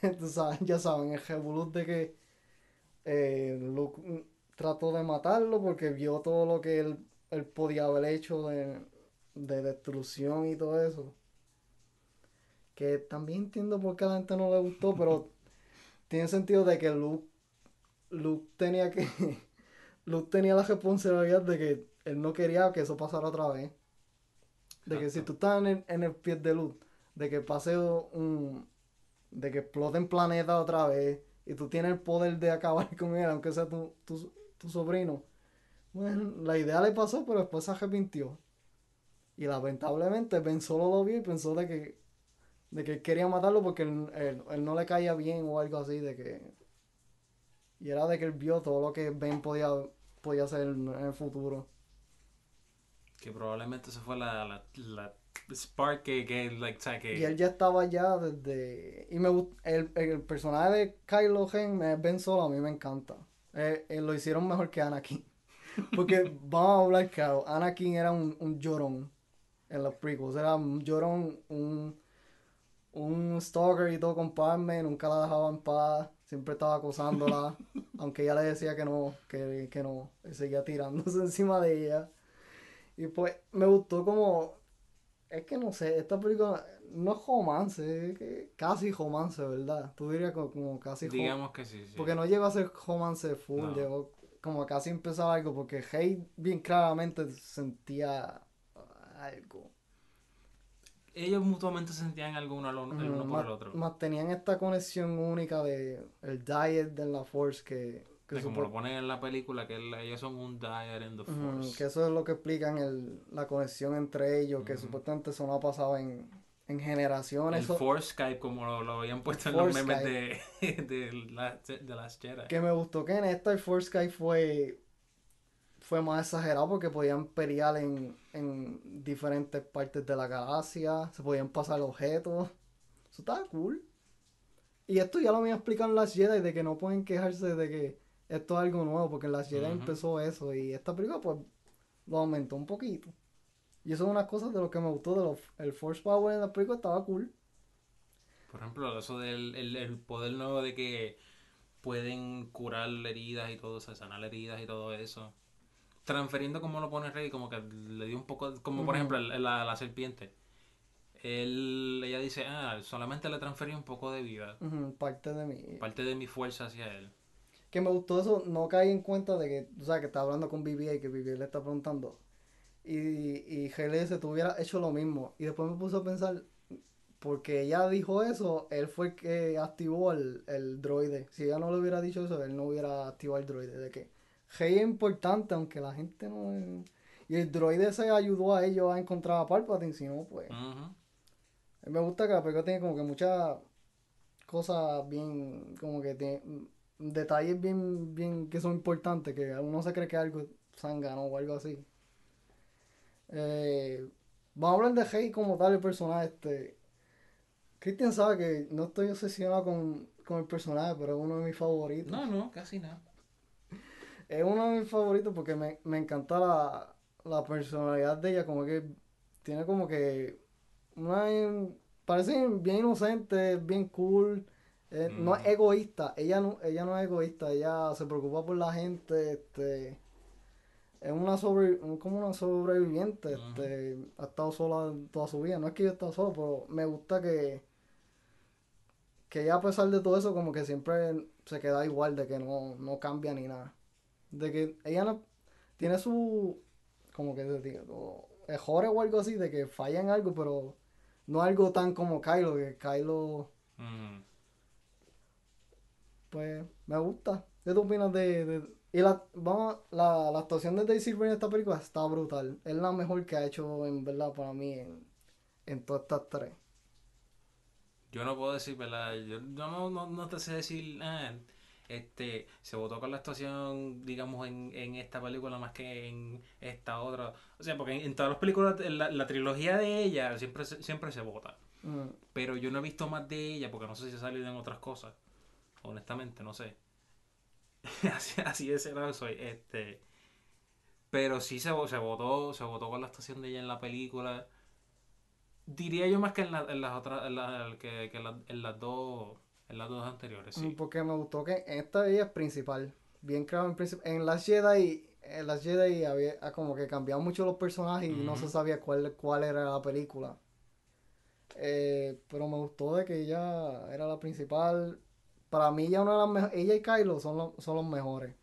Speaker 1: ya saben, el revolut de que eh, Luke trató de matarlo porque vio todo lo que él, él podía haber hecho de, de destrucción y todo eso. Que también entiendo por qué a la gente no le gustó, pero tiene sentido de que Luke, Luke tenía que Luke tenía la responsabilidad de que él no quería que eso pasara otra vez. De que si tú estás en el, en el pie de Luke, de que pase un de que exploten planeta otra vez y tú tienes el poder de acabar con él, aunque sea tu, tu, tu sobrino. Bueno, la idea le pasó, pero después se arrepintió. Y lamentablemente Ben solo lo vio y pensó de que de que él quería matarlo porque él, él- él no le caía bien o algo así, de que... Y era de que él vio todo lo que Ben podía, podía hacer en el futuro.
Speaker 2: Que probablemente eso fue la, la, la spark que, que, like, o sea, que...
Speaker 1: Y él ya estaba ya desde... Y me el, el personaje de Kylo Ren, Ben Solo, a mí me encanta. Eh, eh, lo hicieron mejor que Anakin. Porque vamos a hablar claro, Anakin era un, un llorón en los prequels. Era un llorón, un, un stalker y todo con Padme, nunca la dejaba en paz. Siempre estaba acosándola. aunque ella le decía que no, que, que no. Él seguía tirándose encima de ella. Y pues me gustó como es que no sé, esta película no es romance, es que casi romance, ¿verdad? Tú dirías como, como casi romance.
Speaker 2: Digamos que sí, sí.
Speaker 1: Porque no llegó a ser romance full,
Speaker 2: No.
Speaker 1: llegó como casi empezar algo, porque Hey bien claramente sentía algo.
Speaker 2: Ellos mutuamente sentían algo uno, al uno, el uno
Speaker 1: Ujú,
Speaker 2: por el otro.
Speaker 1: más tenían esta conexión única de el diet de la Force que, que,
Speaker 2: como lo ponen en la película, que ellos son un diet in the force.
Speaker 1: que eso es lo que explican el, la conexión entre ellos, que supuestamente eso no ha pasado en, en generaciones.
Speaker 2: El
Speaker 1: eso-
Speaker 2: Force Skype, como lo, lo habían puesto en los memes de, de, la, de las Jedi.
Speaker 1: Que me gustó que en esta el Force Sky fue fue más exagerado porque podían pelear en, en diferentes partes de la galaxia, se podían pasar objetos. Eso estaba cool. Y esto ya lo me explican las Jedi de que no pueden quejarse de que esto es algo nuevo porque en las Jedi
Speaker 2: Ujú.
Speaker 1: empezó eso y esta película pues lo aumentó un poquito. Y eso es una cosa de lo que me gustó de los, el Force Power en la película estaba cool.
Speaker 2: Por ejemplo, eso del el, el poder nuevo de que pueden curar heridas y todo eso, sanar heridas y todo eso. Transferiendo como lo pone Rey, como que le dio un poco, como por ejemplo la, la serpiente. Él, ella dice, ah, solamente le transferí un poco de vida,
Speaker 1: parte de mí.
Speaker 2: parte de mi fuerza hacia él.
Speaker 1: Que me gustó eso, no caí en cuenta de que, o sea, que estaba hablando con BB y que BB le está preguntando. Y, y tú hubieras hecho lo mismo. Y después me puse a pensar, porque ella dijo eso, él fue el que activó el, el droide. Si ella no le hubiera dicho eso, él no hubiera activado el droide. De que Hale es importante, aunque la gente no... Y el droide se ayudó a ellos a encontrar a Palpatine, si no, pues... Me gusta que la película tiene como que mucha cosas bien, como que tiene detalles bien, bien que son importantes, que uno se cree que algo zángano o algo así. Eh, vamos a hablar de Hey como tal, el personaje este. Christian sabe que no estoy obsesionado con, con el personaje, pero es uno de mis favoritos.
Speaker 2: No, no, casi nada.
Speaker 1: Es uno de mis favoritos porque me, me encanta la, la personalidad de ella, como que tiene como que una parece bien inocente, bien cool, eh, no es
Speaker 2: Mm.
Speaker 1: egoísta, ella no, ella no es egoísta, ella se preocupa por la gente, este es una sobre, como una sobreviviente, este, ha estado sola toda su vida, no es que yo esté solo, pero me gusta que que ella a pesar de todo eso como que siempre se queda igual, de que no, no cambia ni nada. De que ella no tiene su como que te digo, errores o algo así, de que falla en algo, pero no algo tan como Kylo, que Kylo,
Speaker 2: Mm.
Speaker 1: Pues, me gusta. ¿Qué tú opinas de, de- y la, vamos, la, la actuación de Daisy Ridley en esta película está brutal. Es la mejor que ha hecho, en verdad, para mí, en, en todas estas tres.
Speaker 2: Yo no puedo decir, ¿verdad? Yo no, no, no te sé decir, ah, este, se votó con la actuación, digamos, en, en esta película más que en esta otra. O sea, porque en, en todas las películas, en la, la trilogía de ella siempre, se- siempre se vota.
Speaker 1: Mm,
Speaker 2: Pero yo no he visto más de ella porque no sé si ha salido en otras cosas. Honestamente, no sé. así, así de cerrado soy. Este, pero sí se, se votó, se votó con la actuación de ella en la película. Diría yo más que en, la- en las otras, en, la- que, que en, la- en las dos, en las dos anteriores, sí.
Speaker 1: Porque me gustó que en esta ella es principal. Bien claro en principal. En las Jedi, en las Jedi había ah, como que cambiaban mucho los personajes y no se sabía cuál, cuál era la película. Eh, pero me gustó de que ella era la principal. Para mí ella una de las. Ella y Kylo son, los- son los mejores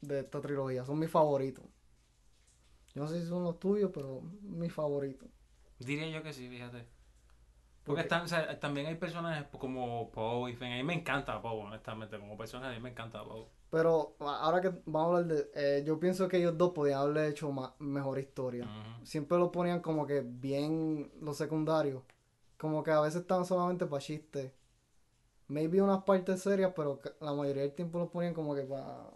Speaker 1: de esta trilogía. Son mis favoritos. Yo no sé si son los tuyos, pero mis favoritos.
Speaker 2: Diría yo que sí, fíjate. Porque están, o sea, también hay personajes como Poe y Finn. A mí me encanta Poe, honestamente. Como personaje, a mí me encanta Poe.
Speaker 1: Pero ahora que vamos a hablar de... eh, yo pienso que ellos dos podían haberle hecho ma- mejor historia.
Speaker 2: Ujú.
Speaker 1: Siempre lo ponían como que bien los secundarios. Como que a veces estaban solamente para chistes. Maybe unas partes serias, pero la mayoría del tiempo lo ponían como que para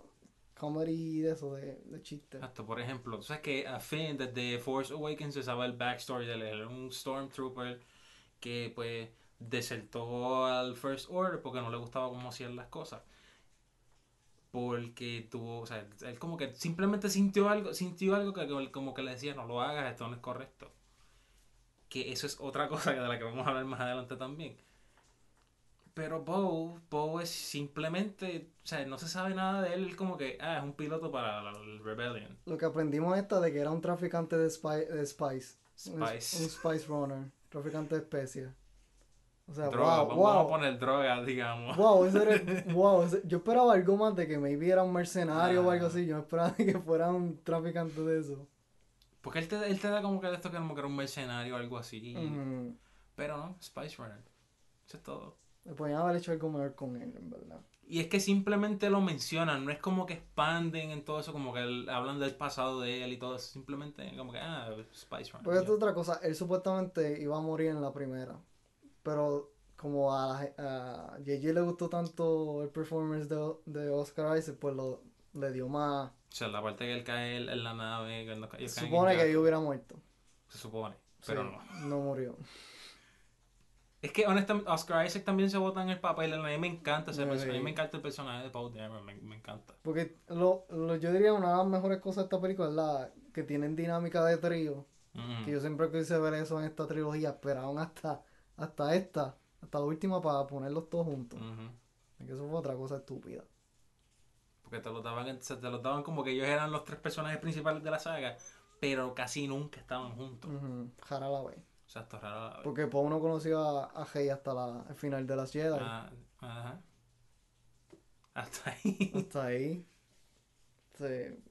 Speaker 1: comedy de eso, de, chistes.
Speaker 2: Exacto, por ejemplo, tú sabes que a Finn desde Force Awakens se sabe el backstory de él, era un Stormtrooper que pues desertó al First Order porque no le gustaba cómo hacían las cosas. Porque tuvo, o sea, él como que simplemente sintió algo, sintió algo que como que le decía, no lo hagas, esto no es correcto. Que eso es otra cosa de la que vamos a hablar más adelante también. Pero Poe, Poe es simplemente, o sea, no se sabe nada de él, como que, ah, es un piloto para la, la Rebellion.
Speaker 1: Lo que aprendimos esta de que era un traficante de, spy- de spice. Un-
Speaker 2: Spice.
Speaker 1: Un, spice runner. Traficante de especias. O sea,
Speaker 2: droga,
Speaker 1: wow,
Speaker 2: vamos
Speaker 1: wow.
Speaker 2: a poner droga, digamos.
Speaker 1: Wow, ese era, wow, ese- yo esperaba algo más de que maybe era un mercenario o algo
Speaker 2: Ah.
Speaker 1: así. Yo esperaba que fuera un traficante de eso.
Speaker 2: Porque él te, él te da como que de esto que era un mercenario o algo así. Pero no, Spice Runner. Eso es todo.
Speaker 1: Me podían haber hecho algo mejor con él, en verdad.
Speaker 2: Y es que simplemente lo mencionan, no es como que expanden en todo eso, como que el- hablan del pasado de él y todo eso. Simplemente como que, ah, Spice ya.
Speaker 1: esto es otra cosa, él supuestamente iba a morir en la primera. Pero como a, a JJ le gustó tanto el performance de, de Oscar Isaac, pues lo, le dio más.
Speaker 2: O sea, la parte que él cae en la nave,
Speaker 1: Se supone que yo hubiera muerto.
Speaker 2: Se supone, pero
Speaker 1: Sí,
Speaker 2: no.
Speaker 1: no murió.
Speaker 2: Es que honestamente Oscar Isaac también se vota en el papel, a mí me encanta ese personaje, a mí me encanta el personaje de Paul Dameron, me, me encanta.
Speaker 1: Porque lo, lo- yo diría una de las mejores cosas de esta película es la que tienen dinámica de trío. Que yo siempre quise ver eso en esta trilogía. Esperaron hasta, hasta esta, hasta la última para ponerlos todos juntos. Es que eso fue otra cosa estúpida.
Speaker 2: Porque te lo daban, se te lo daban como que ellos eran los tres personajes principales de la saga, pero casi nunca estaban juntos.
Speaker 1: Ujú, Jara la vez.
Speaker 2: Raro. la.
Speaker 1: Porque Poe no conoció a, a hasta la, el final de las Jedi.
Speaker 2: Ah, ajá. Hasta ahí.
Speaker 1: Hasta ahí. Sí.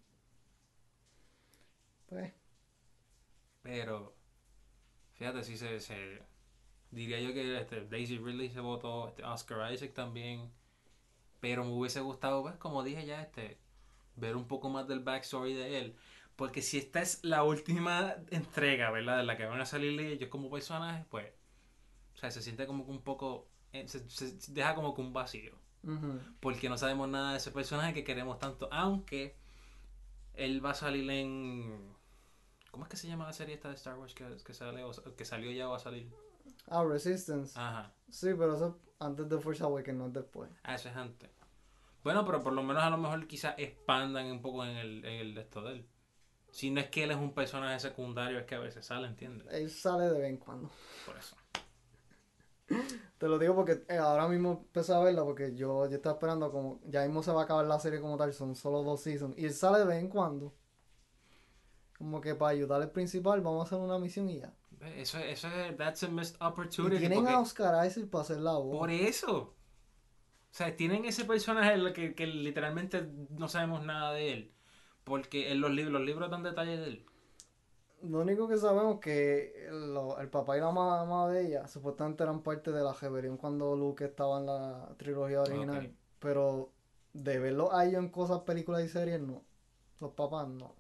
Speaker 1: Pues,
Speaker 2: Pero, fíjate, sí se, se diría yo que este, Daisy Ridley se votó, este, Oscar Isaac también. Pero me hubiese gustado, pues, como dije ya, este, ver un poco más del backstory de él. Porque si esta es la última entrega, ¿verdad? De la que van a salir ellos como personajes, pues, o sea, se siente como que un poco eh, se, se deja como que un vacío. Porque no sabemos nada de ese personaje que queremos tanto. Aunque él va a salir en. ¿Cómo es que se llama la serie esta de Star Wars que, que, sale, o- que salió ya o va a salir?
Speaker 1: Ah, Resistance.
Speaker 2: Ajá.
Speaker 1: Sí, pero eso es antes de Force Awakens, no es después.
Speaker 2: Ah, eso es antes. Bueno, pero por lo menos a lo mejor quizás expandan un poco en el, en el de esto de él. Si no es que él es un personaje secundario, es que a veces sale, ¿entiendes?
Speaker 1: Él sale de vez en cuando.
Speaker 2: Por eso.
Speaker 1: Te lo digo porque eh, ahora mismo empecé a verla porque yo, yo estaba esperando como... Ya mismo se va a acabar la serie como tal, son solo dos seasons. Y él sale de vez en cuando. Como que para ayudar al principal vamos a hacer una misión y ya.
Speaker 2: Eso, eso es. That's a missed
Speaker 1: Y
Speaker 2: opportunity.
Speaker 1: tienen
Speaker 2: porque-
Speaker 1: a Oscar Isaac para hacer la voz.
Speaker 2: Por eso. O sea, tienen ese personaje que, que literalmente no sabemos nada de él. Porque en los libros, los libros dan detalles de él.
Speaker 1: Lo único que sabemos que lo- el papá y la mamá de ella supuestamente eran parte de la rebelión cuando Luke estaba en la trilogía original. Pero de verlo a ellos en cosas, películas y series, no. Los papás no.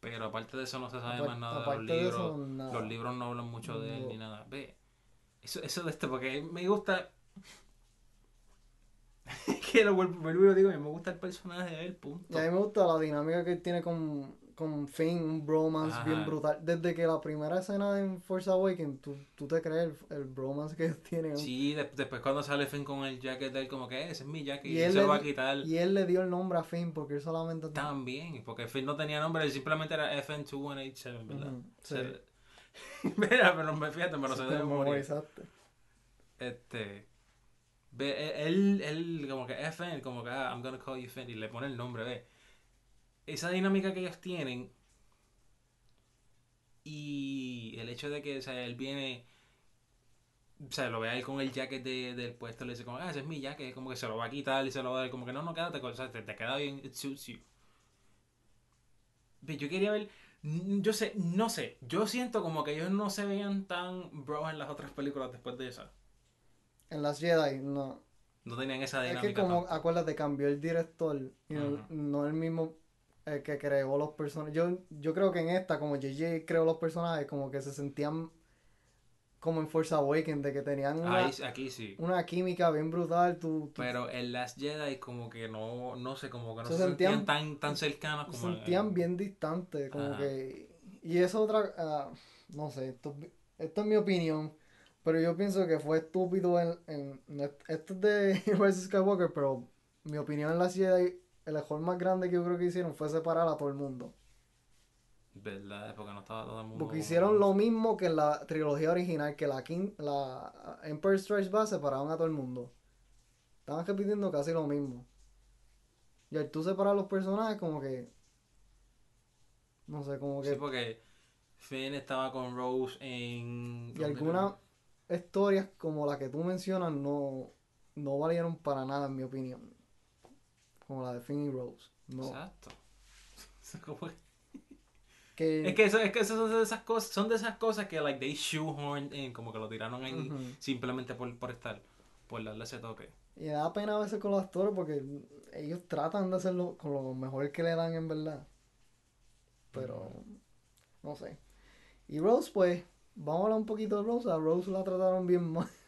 Speaker 2: Pero aparte de eso no se sabe más nada de los
Speaker 1: aparte de
Speaker 2: libros.
Speaker 1: eso, nada.
Speaker 2: Los libros no hablan mucho de él ni nada. Ve. Eso, eso de este, porque me gusta. que lo vuelvo, lo digo, me gusta el personaje de él, punto.
Speaker 1: Y a mí me gusta la dinámica que él tiene con, con Finn, un bromance
Speaker 2: Ajá.
Speaker 1: bien brutal. Desde que la primera escena en Force Awakens, tú, tú te crees el, el bromance que ellos tienen.
Speaker 2: Sí, de- después cuando sale Finn con el jacket de él, como que "Eh, ese es mi jacket y, él se lo va a quitar.
Speaker 1: Y él le dio el nombre a Finn porque él solamente...
Speaker 2: También, porque Finn no tenía nombre, él simplemente era FN2187, ¿verdad?
Speaker 1: Ujú, sí.
Speaker 2: Se- Mira, pero me- fíjate, me lo sé de memoria. Este. E- él, él, como que FN, como que, ah, I'm gonna call you Finn, y le pone el nombre, ve. Esa dinámica que ellos tienen. Y el hecho de que, o sea, él viene. O sea, lo ve ahí con el jacket de- del puesto, le dice como, ah, ese es mi jacket, como que se lo va a quitar y se lo va a dar, como que no, no, quédate o sea, te, te queda bien, it suits you. Ve, yo quería ver, yo sé, no sé, yo siento como que ellos no se veían tan bros en las otras películas después de esa.
Speaker 1: En las Jedi, no.
Speaker 2: No tenían esa
Speaker 1: Es
Speaker 2: dinámica.
Speaker 1: que como,
Speaker 2: tanto.
Speaker 1: acuérdate, cambió el director. Y no, no el mismo el que creó los personajes. Yo, yo creo que en esta, como JJ creó los personajes, como que se sentían como en Force Awakens, de que tenían una,
Speaker 2: Ahí- aquí sí.
Speaker 1: una química bien brutal. Tú, tú-
Speaker 2: Pero en Last Jedi como que no, no sé, como que no
Speaker 1: Se
Speaker 2: se, sentían,
Speaker 1: sentían-
Speaker 2: tan, tan cercanos
Speaker 1: se
Speaker 2: como...
Speaker 1: sentían bien distantes, como
Speaker 2: Ajá.
Speaker 1: que... Y eso otra... ah, no sé, esto, esto es mi opinión. Pero yo pienso que fue estúpido en... en esto es de Rise Skywalker, pero mi opinión en la Jedi, el error más grande que yo creo que hicieron fue separar a todo el mundo.
Speaker 2: ¿Verdad? Porque no estaba todo el mundo...
Speaker 1: Porque hicieron lo mismo que en la trilogía original, que la, King, la Empire Strikes Back separaban a todo el mundo. Estaban repitiendo casi lo mismo. Y al tú separar los personajes, como que... No sé, como que...
Speaker 2: Sí, porque Finn estaba con Rose en...
Speaker 1: Y algunas historias como la que tú mencionas no, no valieron para nada, en mi opinión. Como la de Finn y Rose. No.
Speaker 2: Exacto. Como que-
Speaker 1: Que,
Speaker 2: Es que, eso, es que eso son de esas cosas, son de esas cosas que like they shoehorned in, como que lo tiraron ahí simplemente por, por estar, por darle ese toque.
Speaker 1: Y da pena a veces con los actores porque ellos tratan de hacerlo con lo mejor que le dan en verdad. Pero, no sé. Y Rose, pues, vamos a hablar un poquito de Rose. A Rose la trataron bien mal.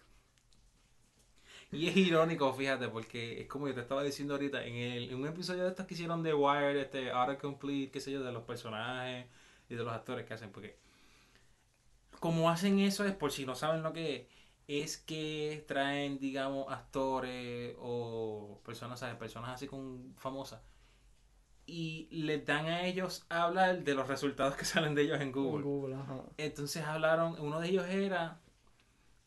Speaker 2: Y es irónico, fíjate, porque es como yo te estaba diciendo ahorita, en, el, en un episodio de estos que hicieron de Wire, este autocomplete, qué sé yo, de los personajes y de los actores que hacen, porque como hacen eso es, por si no saben lo que es, es que traen, digamos, actores o personas, ¿sabes? Personas así con famosas y les dan a ellos hablar de los resultados que salen de ellos en Google.
Speaker 1: En Google, ajá.
Speaker 2: Entonces hablaron, uno de ellos era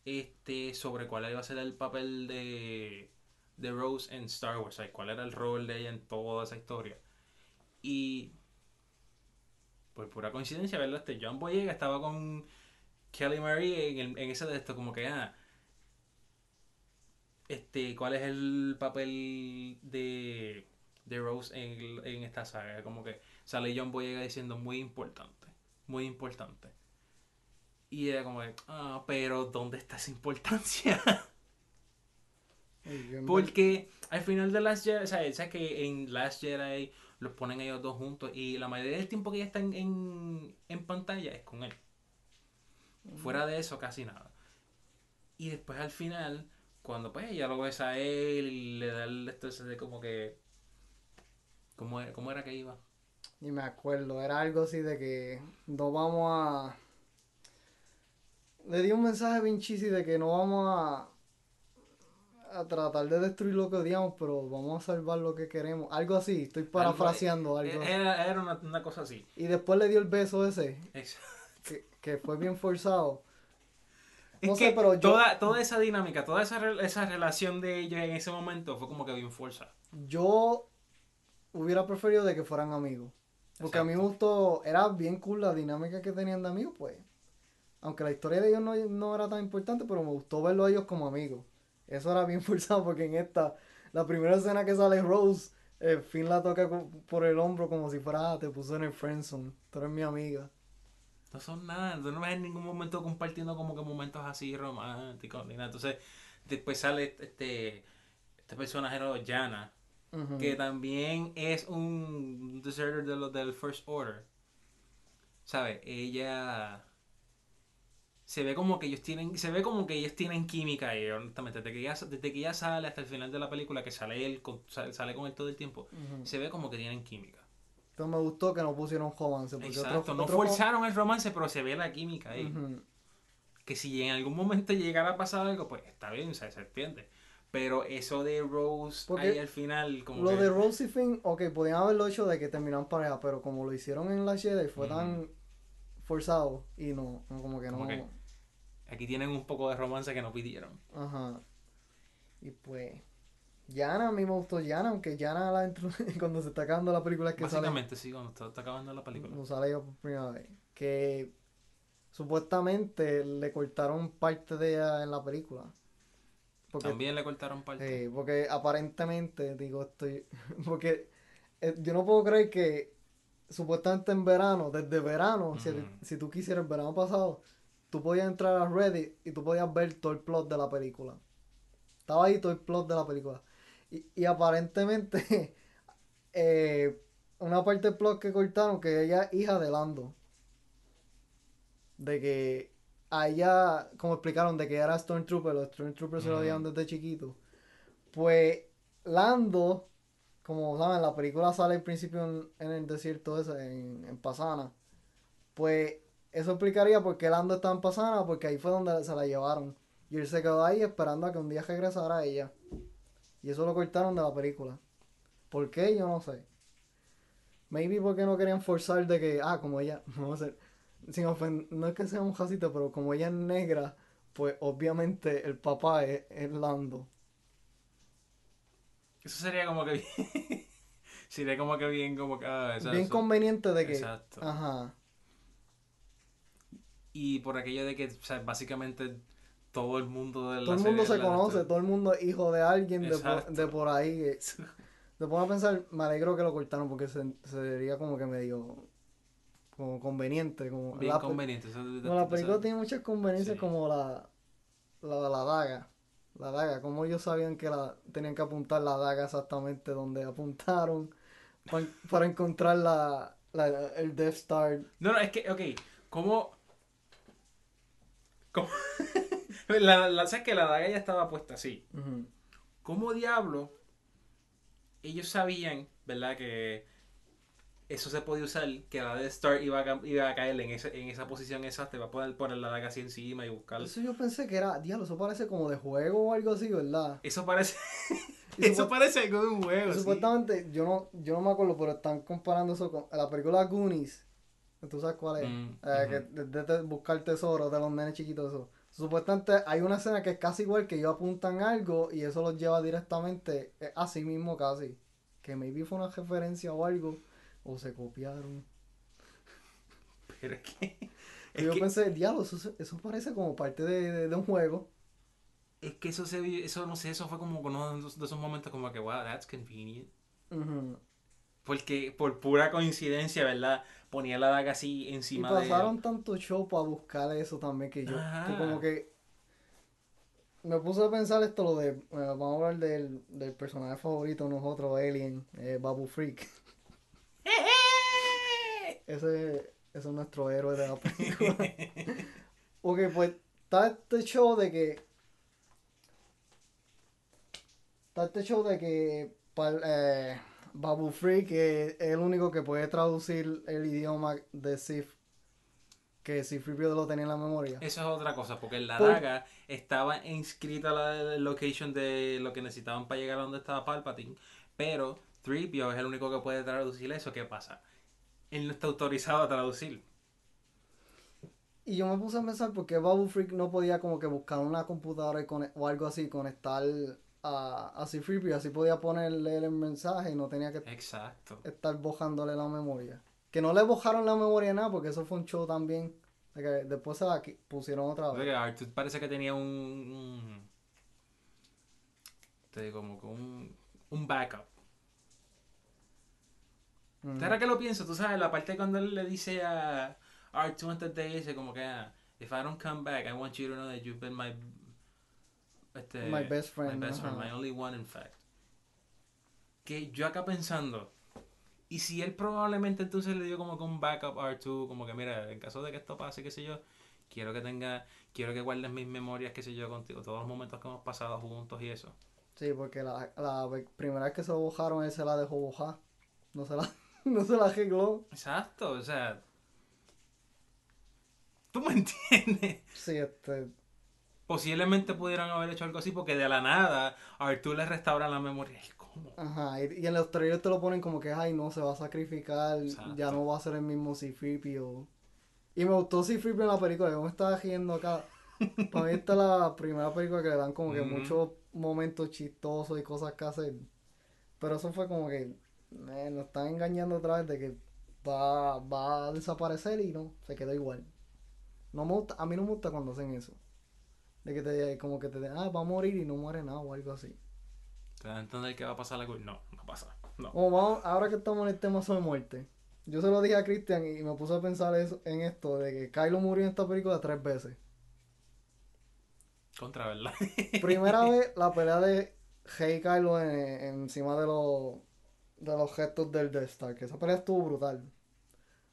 Speaker 2: este sobre cuál iba a ser el papel de, de Rose en Star Wars, sea, cuál era el rol de ella en toda esa historia. Y por pura coincidencia, ¿verdad? Este John Boyega estaba con Kelly Marie en, el- en ese de esto, como que, ah, este, ¿cuál es el papel de, de Rose en, en esta saga? Como que sale John Boyega diciendo muy importante, muy importante. Y era como que, ah, pero ¿dónde está esa importancia? Porque al final de Last Jedi, o sea, sabes que en Last Jedi los ponen ellos dos juntos y la mayoría del tiempo que ella está en, en, pantalla es con él. Fuera de eso, casi nada. Y después al final, cuando pues ella lo besa a él y le da el esto ese de como que... ¿Cómo era, cómo era que iba?
Speaker 1: Y me acuerdo, era algo así de que no vamos a... Le di un mensaje bien cheesy de que no vamos a... A tratar de destruir lo que odiamos, pero vamos a salvar lo que queremos. Algo así, estoy parafraseando algo.
Speaker 2: Era, era una, una cosa así.
Speaker 1: Y después le dio el beso ese,
Speaker 2: Exacto.
Speaker 1: que, que fue bien forzado.
Speaker 2: Es
Speaker 1: No
Speaker 2: que
Speaker 1: sé, pero yo-
Speaker 2: toda, toda esa dinámica, toda esa, esa relación de ellos en ese momento fue como que bien fuerza.
Speaker 1: Yo hubiera preferido de que fueran amigos. Porque a mí me gustó, era bien cool la dinámica que tenían de amigos, pues. Aunque la historia de ellos no, no era tan importante, pero me gustó verlo a ellos como amigos. Eso era bien forzado porque en esta, la primera escena que sale Rose, eh, Finn la toca por el hombro como si fuera, "Ah, te puso en el friendzone, tú eres mi amiga.
Speaker 2: No son nada, tú no ves en ningún momento compartiendo como que momentos así románticos ni nada. Entonces, después sale este, este personaje nuevo, Que también es un deserter de los del First Order. ¿Sabes? Ella se ve como que ellos tienen, se ve como que ellos tienen química ahí, honestamente. Desde que ella, desde que ella sale hasta el final de la película, que sale él, con- sale, sale con él todo el tiempo, se ve como que tienen química.
Speaker 1: Entonces me gustó que no pusieron romance. Porque
Speaker 2: Exacto,
Speaker 1: otro,
Speaker 2: no
Speaker 1: otro-
Speaker 2: forzaron el romance, pero se ve la química ahí. Que si en algún momento llegara a pasar algo, pues está bien, o sea, se entiende. Pero eso de Rose
Speaker 1: Porque
Speaker 2: ahí al final, como
Speaker 1: Lo
Speaker 2: que...
Speaker 1: de Rose y Finn, ok, podían haberlo hecho de que terminaran pareja, pero como lo hicieron en la Jedi fue tan forzado y no, no, como que no.
Speaker 2: Como que- Aquí tienen un poco de romance que no pidieron.
Speaker 1: Ajá. Y pues. Yana, a mí me gustó Yana, aunque Yana la cuando se está acabando la película es que sale.
Speaker 2: Básicamente, sí, cuando está, está acabando la película.
Speaker 1: No sale ella por primera vez. Que supuestamente le cortaron parte de ella en la película. Porque
Speaker 2: También le cortaron parte.
Speaker 1: Sí, porque aparentemente, digo, estoy. Porque eh, yo no puedo creer que supuestamente en verano, desde verano, si, si tú quisieras el verano pasado, tú podías entrar a Reddit y tú podías ver todo el plot de la película. Estaba ahí todo el plot de la película. Y, y aparentemente, eh, una parte del plot que cortaron, que ella es hija de Lando. De que a ella, como explicaron, de que era Stormtrooper, los Stormtroopers se lo dieron desde chiquito. Pues Lando, como saben, la película sale al principio en, en el desierto ese, en, en Pasana. Pues eso explicaría por qué Lando estaba en Pasana, porque ahí fue donde se la llevaron. Y él se quedó ahí esperando a que un día regresara ella. Y eso lo cortaron de la película. ¿Por qué? Yo no sé. Maybe porque no querían forzar de que, ah, como ella, vamos a hacer, sin ofen- no es que sea un jacito, pero como ella es negra, pues obviamente el papá es, es Lando.
Speaker 2: Eso sería como que bien... sería como que bien, como que... ah, eso-
Speaker 1: Bien
Speaker 2: eso-
Speaker 1: conveniente de que,
Speaker 2: Exacto.
Speaker 1: ajá,
Speaker 2: Y por aquello de que, o sea, básicamente todo el mundo de la
Speaker 1: todo el mundo se conoce, todo el mundo es hijo de alguien de por, de por ahí. Te pongo a pensar, me alegro que lo cortaron porque se, sería como que medio como conveniente. Como
Speaker 2: Bien
Speaker 1: la,
Speaker 2: conveniente. eso-
Speaker 1: como la película tiene muchas conveniencias
Speaker 2: Sí.
Speaker 1: como la, la, la daga. La daga, como ellos sabían que la, tenían que apuntar la daga exactamente donde apuntaron para, para encontrar la, la- el Death Star.
Speaker 2: No, no, es que, ok, ¿cómo...? ¿Cómo? la, la, ¿Sabes que la daga ya estaba puesta así?
Speaker 1: Ujú.
Speaker 2: ¿Cómo diablo ellos sabían, verdad, que eso se podía usar, que la Death Star iba a, iba a caer en, ese, en esa posición exacta, iba a poder poner la daga así encima y buscar...
Speaker 1: Eso yo pensé que era, diablo, eso parece como de juego o algo así, ¿verdad?
Speaker 2: Eso parece... Eso parece algo de un juego, sí.
Speaker 1: Supuestamente, yo no, yo no me acuerdo, pero están comparando eso con la película Goonies. ¿Tú sabes cuál es?
Speaker 2: Mm,
Speaker 1: Eh, que de, de- de buscar tesoros de los nenes chiquitos. Eso. Supuestamente hay una escena que es casi igual que ellos apuntan algo y eso los lleva directamente eh, así mismo casi. Que maybe fue una referencia o algo. O se copiaron.
Speaker 2: Pero es que...
Speaker 1: Y
Speaker 2: Es
Speaker 1: yo
Speaker 2: que,
Speaker 1: pensé, diablo, eso, eso parece como parte de, de- de un juego.
Speaker 2: es que eso se eso no sé, eso fue como uno de esos, de momentos como que, wow, that's convenient. Porque por pura coincidencia, ¿verdad? Ponía la daga así
Speaker 1: Y
Speaker 2: encima
Speaker 1: pasaron tanto show para buscar eso también que yo, que como que me puse a pensar esto, lo de, vamos a hablar del, del personaje favorito de nosotros, Alien, eh, Babu Freak. Ese, ese, es nuestro héroe de la película. ok, pues está este show de que. Está este show de que. Eh, Babu Free, que es el único que puede traducir el idioma de Sif. Que Sif Ripio lo tenía en la memoria.
Speaker 2: Eso es otra cosa, porque en la
Speaker 1: pues,
Speaker 2: daga estaba inscrita la, la location de lo que necesitaban para llegar a donde estaba Palpatine. Pero 3PO es el único que puede traducir eso. ¿Qué pasa? Él no está autorizado a traducir.
Speaker 1: Y yo me puse a pensar por qué Babu Freak no podía como que buscar una computadora y cone- o algo así, conectar a, a Cifripio, así podía ponerle el mensaje y no tenía que
Speaker 2: Exacto.
Speaker 1: estar bojándole la memoria. Que no le bojaron la memoria nada, porque eso fue un show también. de que después se la pusieron otra vez.
Speaker 2: Arturo parece que tenía un. un te digo, como un, un backup.
Speaker 1: Ujú.
Speaker 2: Ahora que lo pienso, tú sabes, la parte cuando él le dice a R2 antes de irse, como que, ah, if I don't come back, I want you to know that you've been my, este,
Speaker 1: My best friend,
Speaker 2: my best friend,
Speaker 1: ajá.
Speaker 2: my only one, in fact. Que yo acá pensando, y si él probablemente entonces le dio como que un backup a R2, como que mira, en caso de que esto pase, qué sé yo, quiero que tenga, quiero que guardes mis memorias, qué sé yo, contigo, todos los momentos que hemos pasado juntos y eso.
Speaker 1: Sí, porque la, la primera vez que se bojaron, él se la dejó bojar. No se la, no se la arregló.
Speaker 2: Exacto, o sea, tú me entiendes.
Speaker 1: Sí, este.
Speaker 2: Posiblemente pudieran haber hecho algo así porque de la nada a Arturo le restauran la memoria. ¿Y ¿Cómo?
Speaker 1: Ajá, y, en los trailers te lo ponen como que, ay, no, se va a sacrificar,
Speaker 2: Exacto.
Speaker 1: ya no va a ser el mismo C-3PO. Y me gustó C-3PO en la película, yo me estaba riendo acá. Para mí esta es la primera película que le dan como que
Speaker 2: Ujú.
Speaker 1: muchos momentos chistosos y cosas que hacer. Pero eso fue como que, eh, nos están engañando otra vez de que va, va a desaparecer y no, se quedó igual. No me gusta, a mí no me gusta cuando hacen eso. De que te, como que te, ah, va a morir y no muere nada o algo así.
Speaker 2: ¿Te da a entender que va a pasar algo? No, no pasa. No.
Speaker 1: Como vamos, ahora que estamos en el tema sobre muerte, yo se lo dije a Christian y me puse a pensar eso, en esto, de que Kylo murió en esta película tres veces.
Speaker 2: Contra, ¿verdad?
Speaker 1: Primera vez, la pelea de Hey Kylo en- encima de los, de los gestos del Death Star, que esa pelea estuvo brutal.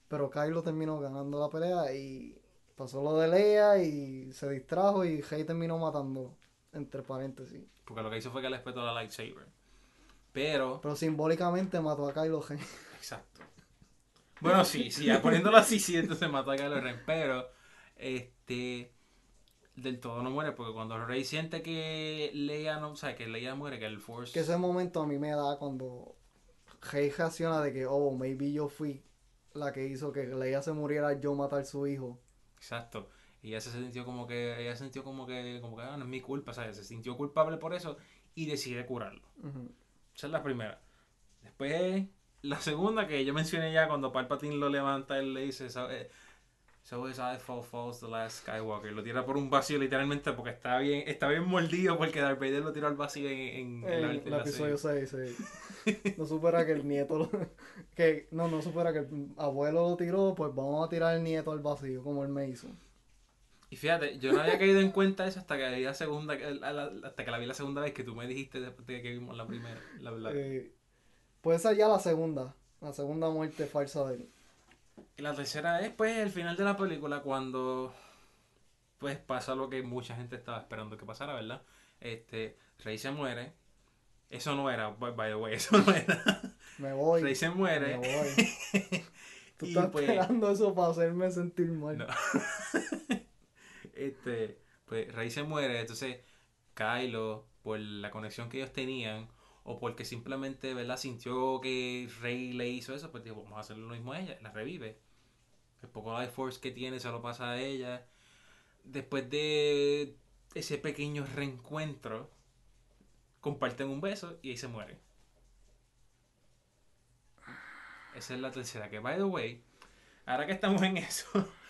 Speaker 1: Pero Kylo terminó ganando la pelea y pasó lo de Leia y se distrajo y Hey terminó matando, entre paréntesis.
Speaker 2: Porque lo que hizo fue que le espetó la lightsaber. Pero,
Speaker 1: Pero simbólicamente mató a Kylo Ren.
Speaker 2: exacto. Bueno, sí, sí, poniéndolo así, sí, entonces mató a Kylo Ren. Pero, este, del todo no muere. Porque cuando Rey siente que Leia no, o sea, que Leia muere, que el Force.
Speaker 1: Que ese momento a mí me da cuando Rey reacciona de que, oh, maybe yo fui la que hizo que Leia se muriera yo matar a su hijo.
Speaker 2: Exacto. Y ella se sintió como que, ella se sintió como que, como que, ah, no es mi culpa, ¿sabes? Se sintió culpable por eso y decide curarlo. Esa es la primera. Después, la segunda que yo mencioné ya, cuando Palpatine lo levanta, él le dice, so, eh, so is I fall falls the last Skywalker. Lo tira por un vacío literalmente porque está bien, está bien mordido porque Darth Vader lo tiró al vacío en, en, en la-
Speaker 1: En el episodio
Speaker 2: serie.
Speaker 1: 6, sí. No supera que el nieto lo- que No, no supera que el abuelo lo tiró, pues vamos a tirar el nieto al vacío, como él me hizo.
Speaker 2: Y fíjate, yo no había caído en cuenta eso hasta que vi la segunda, hasta que la vi la segunda vez que tú me dijiste después de que vimos la primera. La, la-
Speaker 1: Eh, pues esa ya la segunda. La segunda muerte falsa de él.
Speaker 2: Y la tercera es pues el final de la película cuando pues pasa lo que mucha gente estaba esperando que pasara, ¿verdad? Este, Rey se muere. Eso no era, by by the way, eso no era.
Speaker 1: Me voy.
Speaker 2: Rey se
Speaker 1: Me
Speaker 2: muere.
Speaker 1: voy. Tú
Speaker 2: Y
Speaker 1: estás
Speaker 2: pues-
Speaker 1: esperando eso para hacerme sentir mal.
Speaker 2: No. este, pues Rey se muere, entonces Kylo, por la conexión que ellos tenían, o porque simplemente, ¿verdad? Sintió que Rey le hizo eso, pues dijo, vamos a hacer lo mismo a ella, la revive. El poco Life Force que tiene se lo pasa a ella. Después de ese pequeño reencuentro, comparten un beso y ahí se muere. Esa es la tercera, que by the way, ahora que estamos en eso,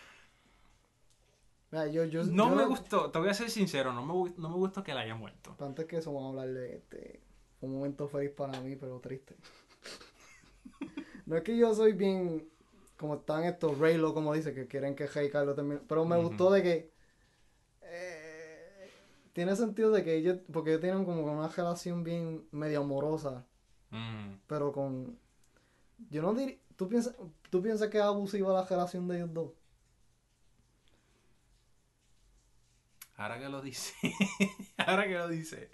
Speaker 1: Mira, yo, yo,
Speaker 2: no
Speaker 1: yo
Speaker 2: me gustó, te voy a ser sincero, no me, no me gustó que la haya muerto.
Speaker 1: Antes que eso, vamos a hablar de este. Un momento feliz para mí, pero triste. no es que yo soy bien. Como están estos Raylo, como dice, que quieren que Hey Carlos termine. Pero me gustó de que. eh, tiene sentido de que ellos. Porque ellos tienen como una relación bien medio amorosa. Pero con. Yo no diría. ¿Tú piensas, ¿Tú piensas que es abusiva la relación de ellos dos?
Speaker 2: ahora que lo dice, ahora que lo dice.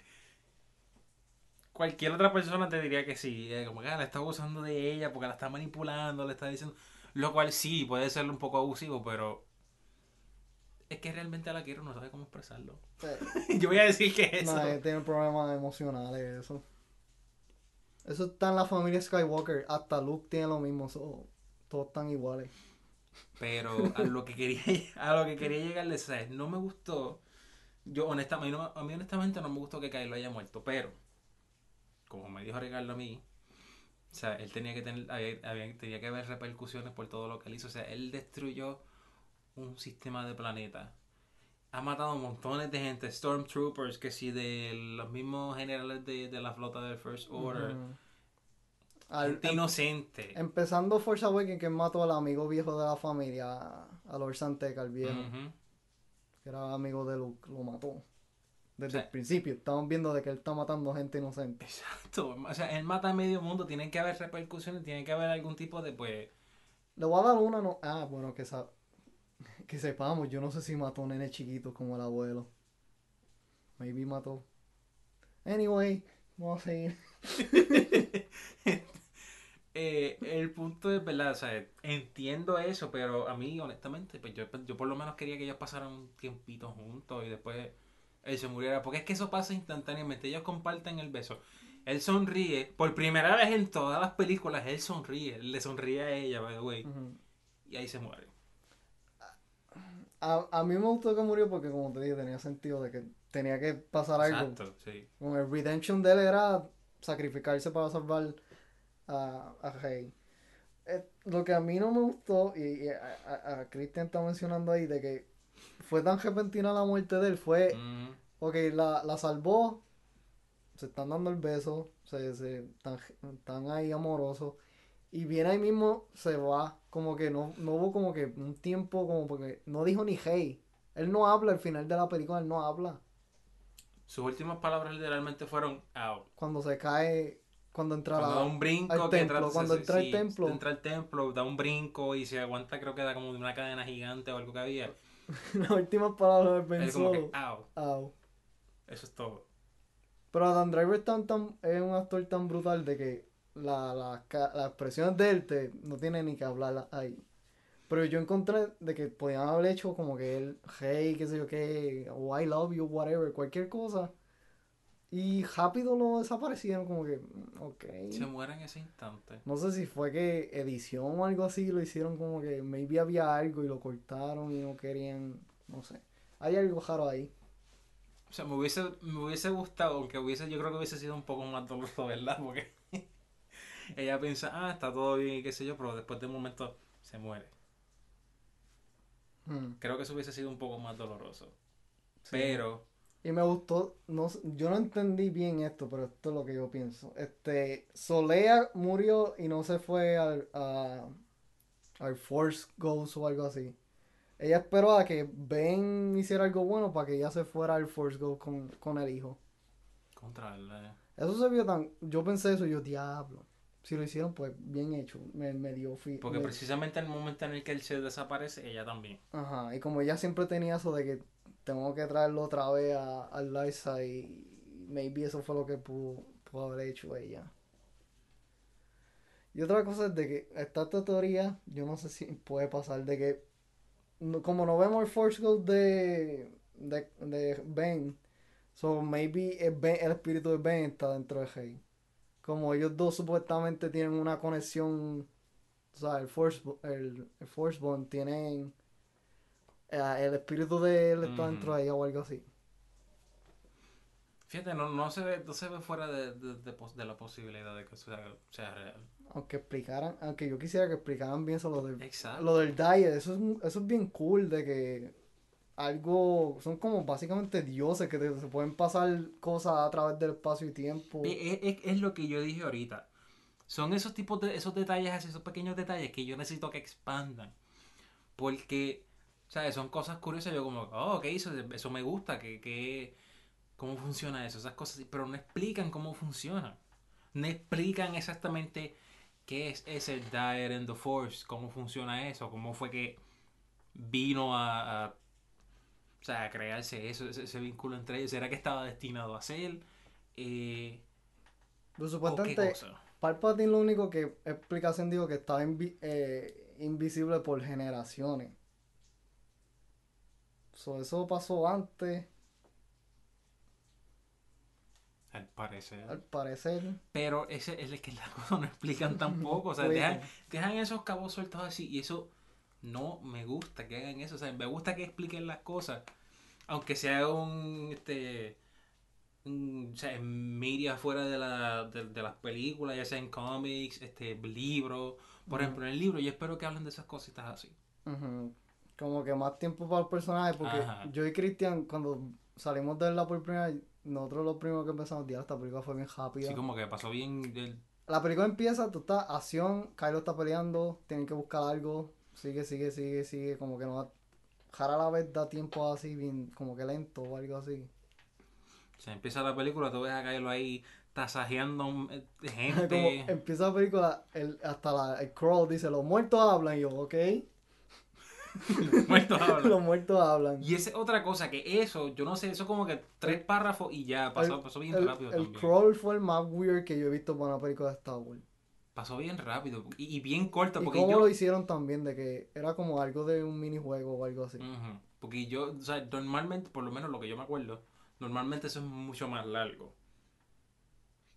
Speaker 2: cualquier otra persona te diría que sí. eh, Como que ah, la está abusando de ella porque la está manipulando, le está diciendo. Lo cual sí, puede ser un poco abusivo, pero. Es que realmente la quiero, no sabe cómo expresarlo. Yo voy a decir que eso.
Speaker 1: Nadie tiene problemas emocionales, eso. Eso está en la familia Skywalker. Hasta Luke tiene lo mismo. so, todos están iguales.
Speaker 2: Pero a lo que quería, a lo que quería llegarle, no me gustó. Yo honestamente, a mí, no- a mí honestamente no me gustó que Kylo haya muerto, pero como me dijo Ricardo a mí, o sea, él tenía que tener, había- había- tenía que haber repercusiones por todo lo que él hizo. O sea, él destruyó un sistema de planeta. Ha matado montones de gente, Stormtroopers, que sí, de los mismos generales de, de la flota del First Order.
Speaker 1: Al-
Speaker 2: Gente
Speaker 1: em-
Speaker 2: inocente.
Speaker 1: empezando Force Awakens, que mató al amigo viejo de la familia, a Lord Santeca, el viejo, que era amigo de Luke, lo mató. Desde el principio, estamos viendo de que él está matando gente inocente.
Speaker 2: Exacto. O sea, él mata a medio mundo, tienen que haber repercusiones, tiene que haber algún tipo de, pues...
Speaker 1: Le voy a dar una, no. Ah, bueno, que, sa- que sepamos, yo no sé si mató a nene chiquito como el abuelo. Maybe mató. Anyway, vamos a seguir.
Speaker 2: Eh, el punto es, ¿verdad? O sea, entiendo eso, pero a mí, honestamente, pues yo, yo por lo menos quería que ellos pasaran un tiempito juntos y después él se muriera. Porque es que eso pasa instantáneamente. Ellos comparten el beso. Él sonríe. Por primera vez en todas las películas, él sonríe. Le sonríe a ella, by the way. Y ahí se muere.
Speaker 1: a, a mí me gustó que murió porque, como te dije, tenía sentido de que tenía que pasar algo.
Speaker 2: Exacto, sí.
Speaker 1: Con el redemption de él era sacrificarse para salvar a, a Rey. Eh, lo que a mí no me gustó, y, y a, a- a Christian está mencionando ahí, de que fue tan repentina la muerte de él, fue,
Speaker 2: Mm,
Speaker 1: ok, la, la salvó, se están dando el beso, se, se están, están ahí amorosos, y viene ahí mismo, se va, como que no, no hubo como que un tiempo, como porque no dijo ni hey. Él no habla al final de la película, él no habla.
Speaker 2: Sus últimas palabras literalmente fueron out.
Speaker 1: Cuando se cae, cuando entra
Speaker 2: Cuando
Speaker 1: la...
Speaker 2: da un brinco,
Speaker 1: al
Speaker 2: que
Speaker 1: templo,
Speaker 2: entra,
Speaker 1: cuando
Speaker 2: se-
Speaker 1: entra
Speaker 2: sí,
Speaker 1: templo.
Speaker 2: entra al templo, da un brinco y se aguanta, creo que da como de una cadena gigante o algo que había.
Speaker 1: Las últimas palabras de Ben
Speaker 2: Es como que,
Speaker 1: Solo.
Speaker 2: out.
Speaker 1: Au.
Speaker 2: Eso es todo.
Speaker 1: Pero Adam Driver es, tan, tan- es un actor tan brutal de que la, la, ca- las expresiones de él te, no tiene ni que hablar ahí. Pero yo encontré de que podían haber hecho como que él, hey, qué sé yo qué, o I love you, whatever, cualquier cosa. Y rápido lo desaparecieron como que, mm, ok.
Speaker 2: Se muere en ese instante.
Speaker 1: No sé si fue que edición o algo así lo hicieron como que maybe había algo y lo cortaron y no querían, no sé. Hay algo raro ahí.
Speaker 2: O sea, me hubiese, me hubiese gustado, aunque hubiese, yo creo que hubiese sido un poco más doloroso, ¿verdad? Porque ella piensa, ah, está todo bien y qué sé yo, pero después de un momento se muere.
Speaker 1: Hmm,
Speaker 2: Creo que eso hubiese sido un poco más doloroso.
Speaker 1: sí.
Speaker 2: Pero,
Speaker 1: Y me gustó, no, yo no entendí bien esto, pero esto es lo que yo pienso. Este, Solea murió y no se fue al, a- al Force Ghost o algo así. Ella esperó a que Ben hiciera algo bueno para que ella se fuera al Force Ghost con, con el hijo.
Speaker 2: contra el... eh,
Speaker 1: Eso se vio tan, yo pensé eso y yo, diablo. Si lo hicieron, pues bien hecho. Me, me dio fi-
Speaker 2: Porque
Speaker 1: me-
Speaker 2: precisamente en el momento en el que él se desaparece, ella también.
Speaker 1: Ajá, y como ella siempre tenía eso de que tengo que traerlo otra vez a, al Liza y maybe eso fue lo que pudo, pudo haber hecho ella. Y otra cosa es de que esta teoría, yo no sé si puede pasar, de que como no vemos el Force Ghost de, de, de Ben, so maybe el, Ben- el espíritu de Ben está dentro de Rey. Como ellos dos supuestamente tienen una conexión, o sea, el Force, el, el Force Bond tienen el espíritu de él está dentro de ella o algo así.
Speaker 2: Fíjate, no, no, se ve, no se ve fuera de, de, de de la posibilidad de que eso sea, sea real.
Speaker 1: Aunque explicaran, aunque yo quisiera que explicaran bien eso, lo del,
Speaker 2: Exacto.
Speaker 1: lo del diet, eso es, eso es bien cool de que algo, son como básicamente dioses que te- se pueden pasar cosas a través del espacio y tiempo.
Speaker 2: Es, es- es lo que yo dije ahorita. Son esos tipos de esos detalles, esos pequeños detalles que yo necesito que expandan. Porque, ¿sabes? Son cosas curiosas. Yo como, oh, ok, eso, eso me gusta, que, que, cómo funciona eso, esas cosas. Pero no explican cómo funciona. No explican exactamente qué es ese Diet in the Force, cómo funciona eso, cómo fue que vino a, a o sea, a crearse eso, ese, ese vínculo entre ellos. ¿Será que estaba destinado a ser? Eh, ¿O qué
Speaker 1: supuestamente? Palpatine lo único que explicación digo que estaba invi- eh, invisible por generaciones. So, eso pasó antes,
Speaker 2: Al parecer.
Speaker 1: al parecer.
Speaker 2: Pero ese es el que las cosas no explican tampoco. O sea,
Speaker 1: Puede.
Speaker 2: dejan, dejan esos cabos sueltos así. Y eso no me gusta que hagan eso. O sea, me gusta que expliquen las cosas. Aunque sea un. Este, un, o sea, en media fuera de, la, de, de las películas, ya sea en cómics, este, libros. Por ejemplo, en el libro, yo espero que hablen de esas cositas así.
Speaker 1: Ujú. Como que más tiempo para el personaje, porque
Speaker 2: Ajá.
Speaker 1: yo y Cristian, cuando salimos de verla por primera vez, nosotros lo primero que empezamos, "Diablo, esta película fue bien rápida.
Speaker 2: Así como que pasó bien. del-
Speaker 1: La película empieza, tú estás, acción, Kylo está peleando, tienen que buscar algo, sigue, sigue, sigue, sigue, como que no da, rara la vez da tiempo así, bien, como que lento o algo así.
Speaker 2: o sea, empieza la película, tú ves a Kylo ahí tasajeando eh,
Speaker 1: como
Speaker 2: gente.
Speaker 1: empieza la película, el, hasta la, el crawl dice, los muertos hablan, y yo, ok,
Speaker 2: Muertos hablan.
Speaker 1: los muertos hablan.
Speaker 2: Y esa es otra cosa, que eso, yo no sé, eso como que tres párrafos y ya, pasó,
Speaker 1: El-
Speaker 2: pasó bien
Speaker 1: el,
Speaker 2: rápido
Speaker 1: el
Speaker 2: también.
Speaker 1: crawl fue el más weird que yo he visto para una película de Star Wars.
Speaker 2: Pasó bien rápido y, y bien corto,
Speaker 1: Y
Speaker 2: porque
Speaker 1: cómo
Speaker 2: yo...
Speaker 1: lo hicieron también, de que era como algo de un minijuego o algo así.
Speaker 2: Porque yo, o sea, normalmente, por lo menos lo que yo me acuerdo, normalmente eso es mucho más largo.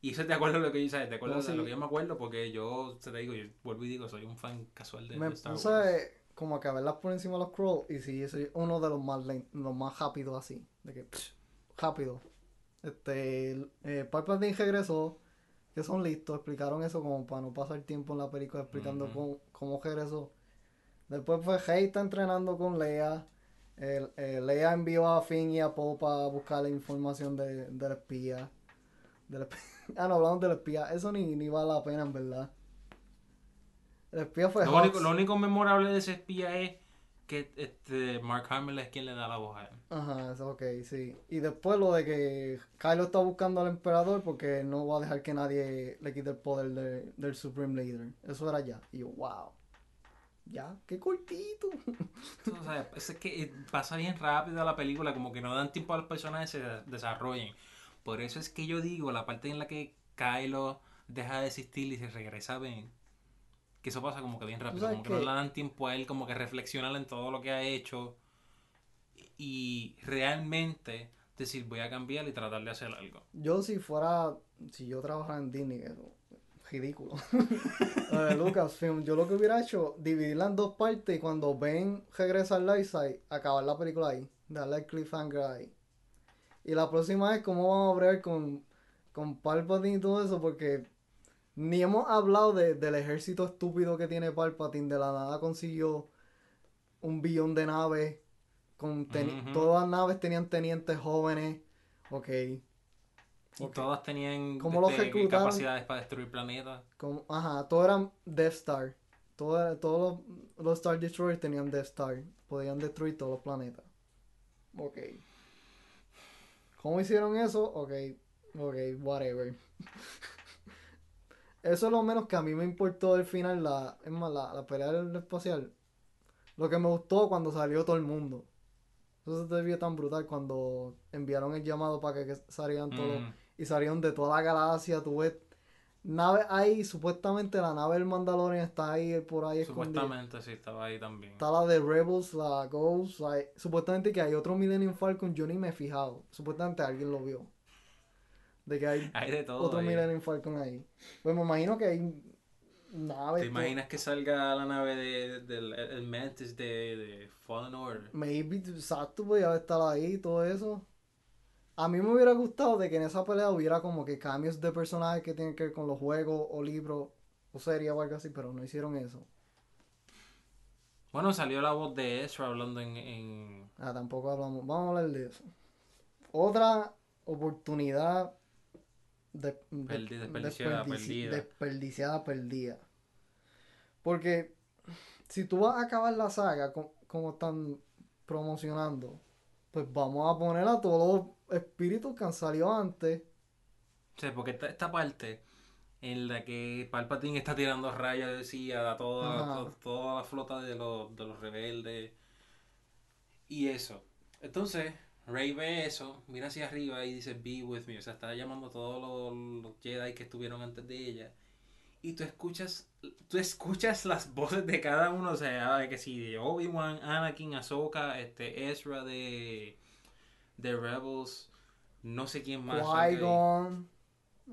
Speaker 2: Y eso te acuerdo de lo que yo, ¿sabes? Te acuerdo
Speaker 1: No,
Speaker 2: de lo que yo me acuerdo porque yo, te digo, yo vuelvo y digo, soy un fan casual de,
Speaker 1: Me
Speaker 2: Star Wars.
Speaker 1: puse como a que a verlas por encima de los crawl y sí, soy uno de los más los más rápidos así. De que, psh, rápido. Este, eh, Palpatine regresó, que son listos, explicaron eso como para no pasar tiempo en la película explicando cómo, cómo regresó. Después fue Rey está entrenando con Leia. Eh, Leia envió a Finn y a Poe para buscar la información de, del espía. Del esp- ah, no, hablamos del espía. Eso ni, ni vale la pena, en verdad. El espía fue
Speaker 2: Lo único, lo único memorable de ese espía es que este Mark Hamill es quien le da la voz a él.
Speaker 1: Ajá, eso ok, sí. Y después lo de que Kylo está buscando al emperador porque no va a dejar que nadie le quite el poder de- del Supreme Leader. Eso era ya. Y yo, wow. Ya, qué cortito.
Speaker 2: Tú sabes, es que eh, pasa bien rápido la película, como que no dan tiempo a los personajes que se desarrollen. Por eso es que yo digo, la parte en la que Kylo deja de existir y se regresa a Ben, que eso pasa como que bien rápido, como que no le dan tiempo a él como que reflexionar en todo lo que ha hecho y realmente decir voy a cambiar y tratar de hacer algo.
Speaker 1: Yo si fuera, si yo trabajara en Disney, eso, ridículo. Lo de Lucasfilm, yo lo que hubiera hecho, dividirla en dos partes y cuando Ben regresa al Lightside, acabar la película ahí, darle el cliffhanger ahí. Y la próxima vez, ¿cómo vamos a bregar con, con Palpatine y todo eso? Porque ni hemos hablado de- del ejército estúpido que tiene Palpatine, de la nada consiguió un billón de naves, con todas las naves tenían tenientes jóvenes, ok.
Speaker 2: Y
Speaker 1: Ok.
Speaker 2: todas tenían
Speaker 1: ¿Cómo los
Speaker 2: este, capacidades para destruir planetas.
Speaker 1: Como, ajá, todos eran Death Star. Todo todos los, los Star Destroyers tenían Death Star. Podían destruir todos los planetas. Ok. ¿Cómo hicieron eso? Ok. Ok, whatever. eso es lo menos que a mí me importó del final. La, es más, la, la pelea del espacial. Lo que me gustó cuando salió todo el mundo. Eso se te vio tan brutal cuando enviaron el llamado para que, salieran todos
Speaker 2: Mm.
Speaker 1: y salieron de toda la galaxia. Tú ves naves ahí, supuestamente la nave del Mandalorian está ahí por ahí escondida.
Speaker 2: Supuestamente sí estaba ahí también.
Speaker 1: Está la de Rebels, la Ghost. hay- supuestamente que hay otro Millennium Falcon, yo ni me he fijado. Supuestamente alguien lo vio. De que hay
Speaker 2: Hay de todo.
Speaker 1: otro. Millennium Falcon ahí. Pues me imagino que hay naves.
Speaker 2: ¿Te imaginas que salga la nave de, del el, el Mantis de, de Fallen Order?
Speaker 1: Maybe, exacto, pues ya estar ahí, todo eso. A mí me hubiera gustado de que en esa pelea hubiera como que cambios de personajes que tienen que ver con los juegos o libros o series o algo así, pero no hicieron eso.
Speaker 2: Bueno, salió la voz de Ezra hablando en... en...
Speaker 1: Ah, tampoco hablamos. Vamos a hablar de eso. Otra oportunidad de, de-
Speaker 2: Perdi- desperdiciada, perdida.
Speaker 1: desperdiciada, perdida. Porque si tú vas a acabar la saga co- como están promocionando, pues vamos a poner a todos los espíritus que han salido antes.
Speaker 2: Sea, porque esta, esta parte en la que Palpatine está tirando rayos, decía, a toda, to- toda la flota de los, de los rebeldes y eso. Entonces, Rey ve eso, mira hacia arriba y dice, be with me. O sea, está llamando a todos los, los Jedi que estuvieron antes de ella. Y tú escuchas, tú escuchas las voces de cada uno, o sea, de que si de Obi-Wan, Anakin, Ahsoka, este, Ezra de, de Rebels, no sé quién más.
Speaker 1: Qui-Gon,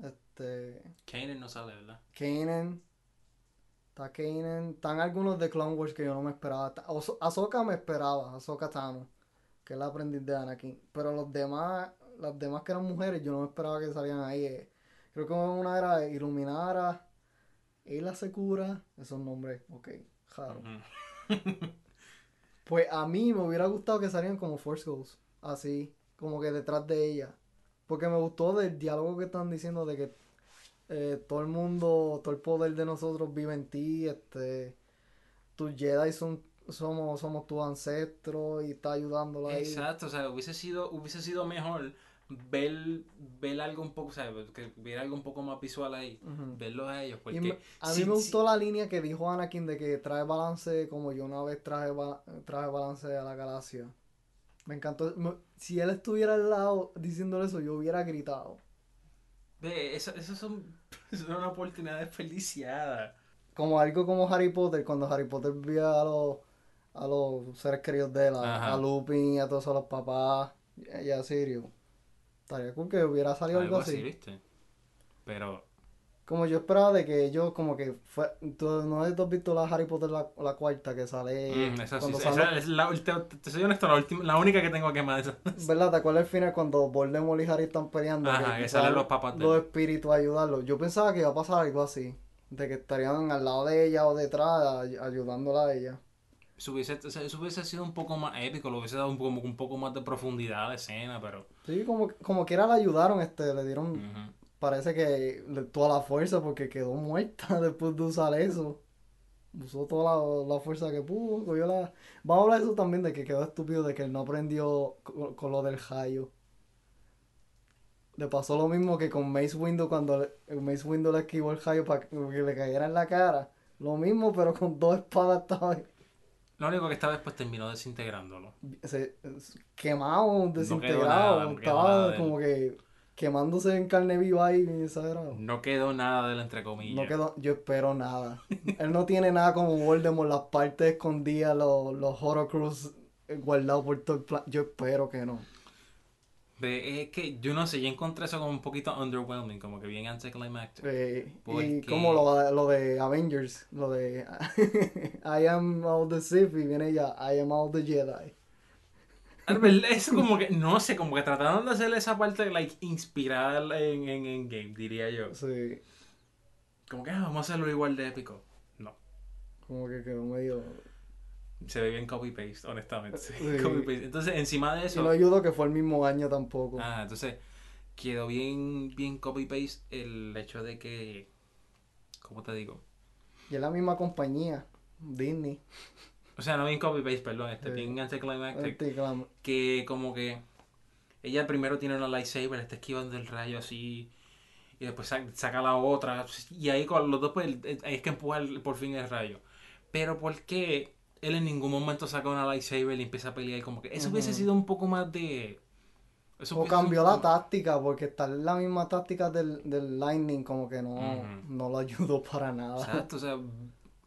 Speaker 1: este,
Speaker 2: Kanan no sale, ¿verdad?
Speaker 1: Kanan. Está Kanan. Están algunos de Clone Wars que yo no me esperaba. Ahsoka me esperaba, Ahsoka Tano, que es la aprendiz de Anakin. Pero los demás, las demás que eran mujeres, yo no esperaba que salieran ahí. eh. Creo que una era Iluminara, Ayla Secura, esos nombres, ok.
Speaker 2: Ujú.
Speaker 1: Pues a mí me hubiera gustado que salieran como Force Ghosts, así, como que detrás de ella. Porque me gustó del diálogo que están diciendo de que eh, todo el mundo, todo el poder de nosotros vive en ti, este, tus Jedi son, somos, somos tus ancestros y está ayudándola ahí.
Speaker 2: Exacto, o sea, hubiese sido, hubiese sido mejor ver, ver algo un poco, o sea, que hubiera algo un poco más visual ahí, verlos a ellos, porque
Speaker 1: me- a mí
Speaker 2: si-
Speaker 1: me gustó la línea que dijo Anakin de que trae balance como yo una vez traje, ba- traje balance a la galaxia. Me encantó. me- si él estuviera al lado diciéndole eso, yo hubiera gritado.
Speaker 2: Ve, eso, eso son, son una oportunidad desperdiciada.
Speaker 1: Como algo como Harry Potter, cuando Harry Potter vio a los, a los seres queridos de él, a, a Lupin y a todos los papás y a Sirio. Estaría cool que hubiera salido algo,
Speaker 2: Algo
Speaker 1: así.
Speaker 2: así, ¿viste? Pero,
Speaker 1: Como yo esperaba de que ellos como que fue, tú, no has visto la Harry Potter la, la cuarta que sale
Speaker 2: mm, esa sí, esa
Speaker 1: sale-
Speaker 2: es la, te, te soy honesto, la, última, la única que tengo que más de esa.
Speaker 1: ¿Verdad? ¿Te acuerdas el final cuando Voldemort y Harry están peleando?
Speaker 2: Ajá, que
Speaker 1: salen
Speaker 2: salen los papás de
Speaker 1: Los espíritus a ayudarlos. Yo pensaba que iba a pasar algo así. De que estarían al lado de ella o detrás ay- ayudándola a ella.
Speaker 2: Eso hubiese, hubiese sido un poco más épico, lo hubiese dado un poco, un poco más de profundidad a la escena, pero...
Speaker 1: Sí, como, como quiera la ayudaron, este, le dieron, parece que le- toda la fuerza porque quedó muerta después de usar eso. Usó toda la, la fuerza que pudo, cogió la... Vamos a hablar de eso también, de que quedó estúpido de que él no aprendió con, con lo del rayo. Le pasó lo mismo que con Mace Windu cuando le- Mace Windu le esquivó el rayo para que le cayera en la cara. Lo mismo, pero con dos espadas esta vez.
Speaker 2: Lo único que esta vez pues terminó desintegrándolo.
Speaker 1: Se, quemado, desintegrado.
Speaker 2: no
Speaker 1: estaba como que quemándose en carne viva ahí, exagerado.
Speaker 2: No quedó nada de él entre comillas.
Speaker 1: No quedó, yo espero nada. Él no tiene nada como Voldemort, las partes escondidas, los, los Horcrux guardados por todo el plan. Yo espero que no.
Speaker 2: Es que yo no sé, yo encontré eso como un poquito underwhelming, como que bien anticlimactic.
Speaker 1: Eh, y
Speaker 2: Porque-
Speaker 1: como lo, lo de Avengers, lo de I am all the Sith y viene ya I am all the Jedi.
Speaker 2: Es como que, no sé, como que trataron de hacer esa parte, like, inspirada en, en, en game, diría yo.
Speaker 1: Sí,
Speaker 2: Como que, ah, vamos a hacerlo igual de épico. No.
Speaker 1: como que quedó medio...
Speaker 2: Se ve bien copy-paste, honestamente.
Speaker 1: Sí.
Speaker 2: Copy-paste. Entonces, encima de
Speaker 1: Y
Speaker 2: eso...
Speaker 1: no ayudó que fue el mismo año tampoco.
Speaker 2: Ah, entonces quedó bien, bien copy-paste el hecho de que... ¿Cómo te digo?
Speaker 1: Y es la misma compañía, Disney.
Speaker 2: O sea, no bien copy-paste, perdón, este,
Speaker 1: Sí.
Speaker 2: bien anticlimactic.
Speaker 1: Anticlam-
Speaker 2: que como que ella primero tiene una lightsaber, está esquivando el rayo así y después sa- saca la otra y ahí con los dos pues ahí es que empuja el- por fin el rayo. Pero ¿por qué él en ningún momento saca una lightsaber y empieza a pelear como que eso hubiese sido un poco más de eso
Speaker 1: O
Speaker 2: sido
Speaker 1: cambió la táctica, porque está en la misma táctica del, del Lightning, como que no, no lo ayudó para nada.
Speaker 2: Exacto, o sea,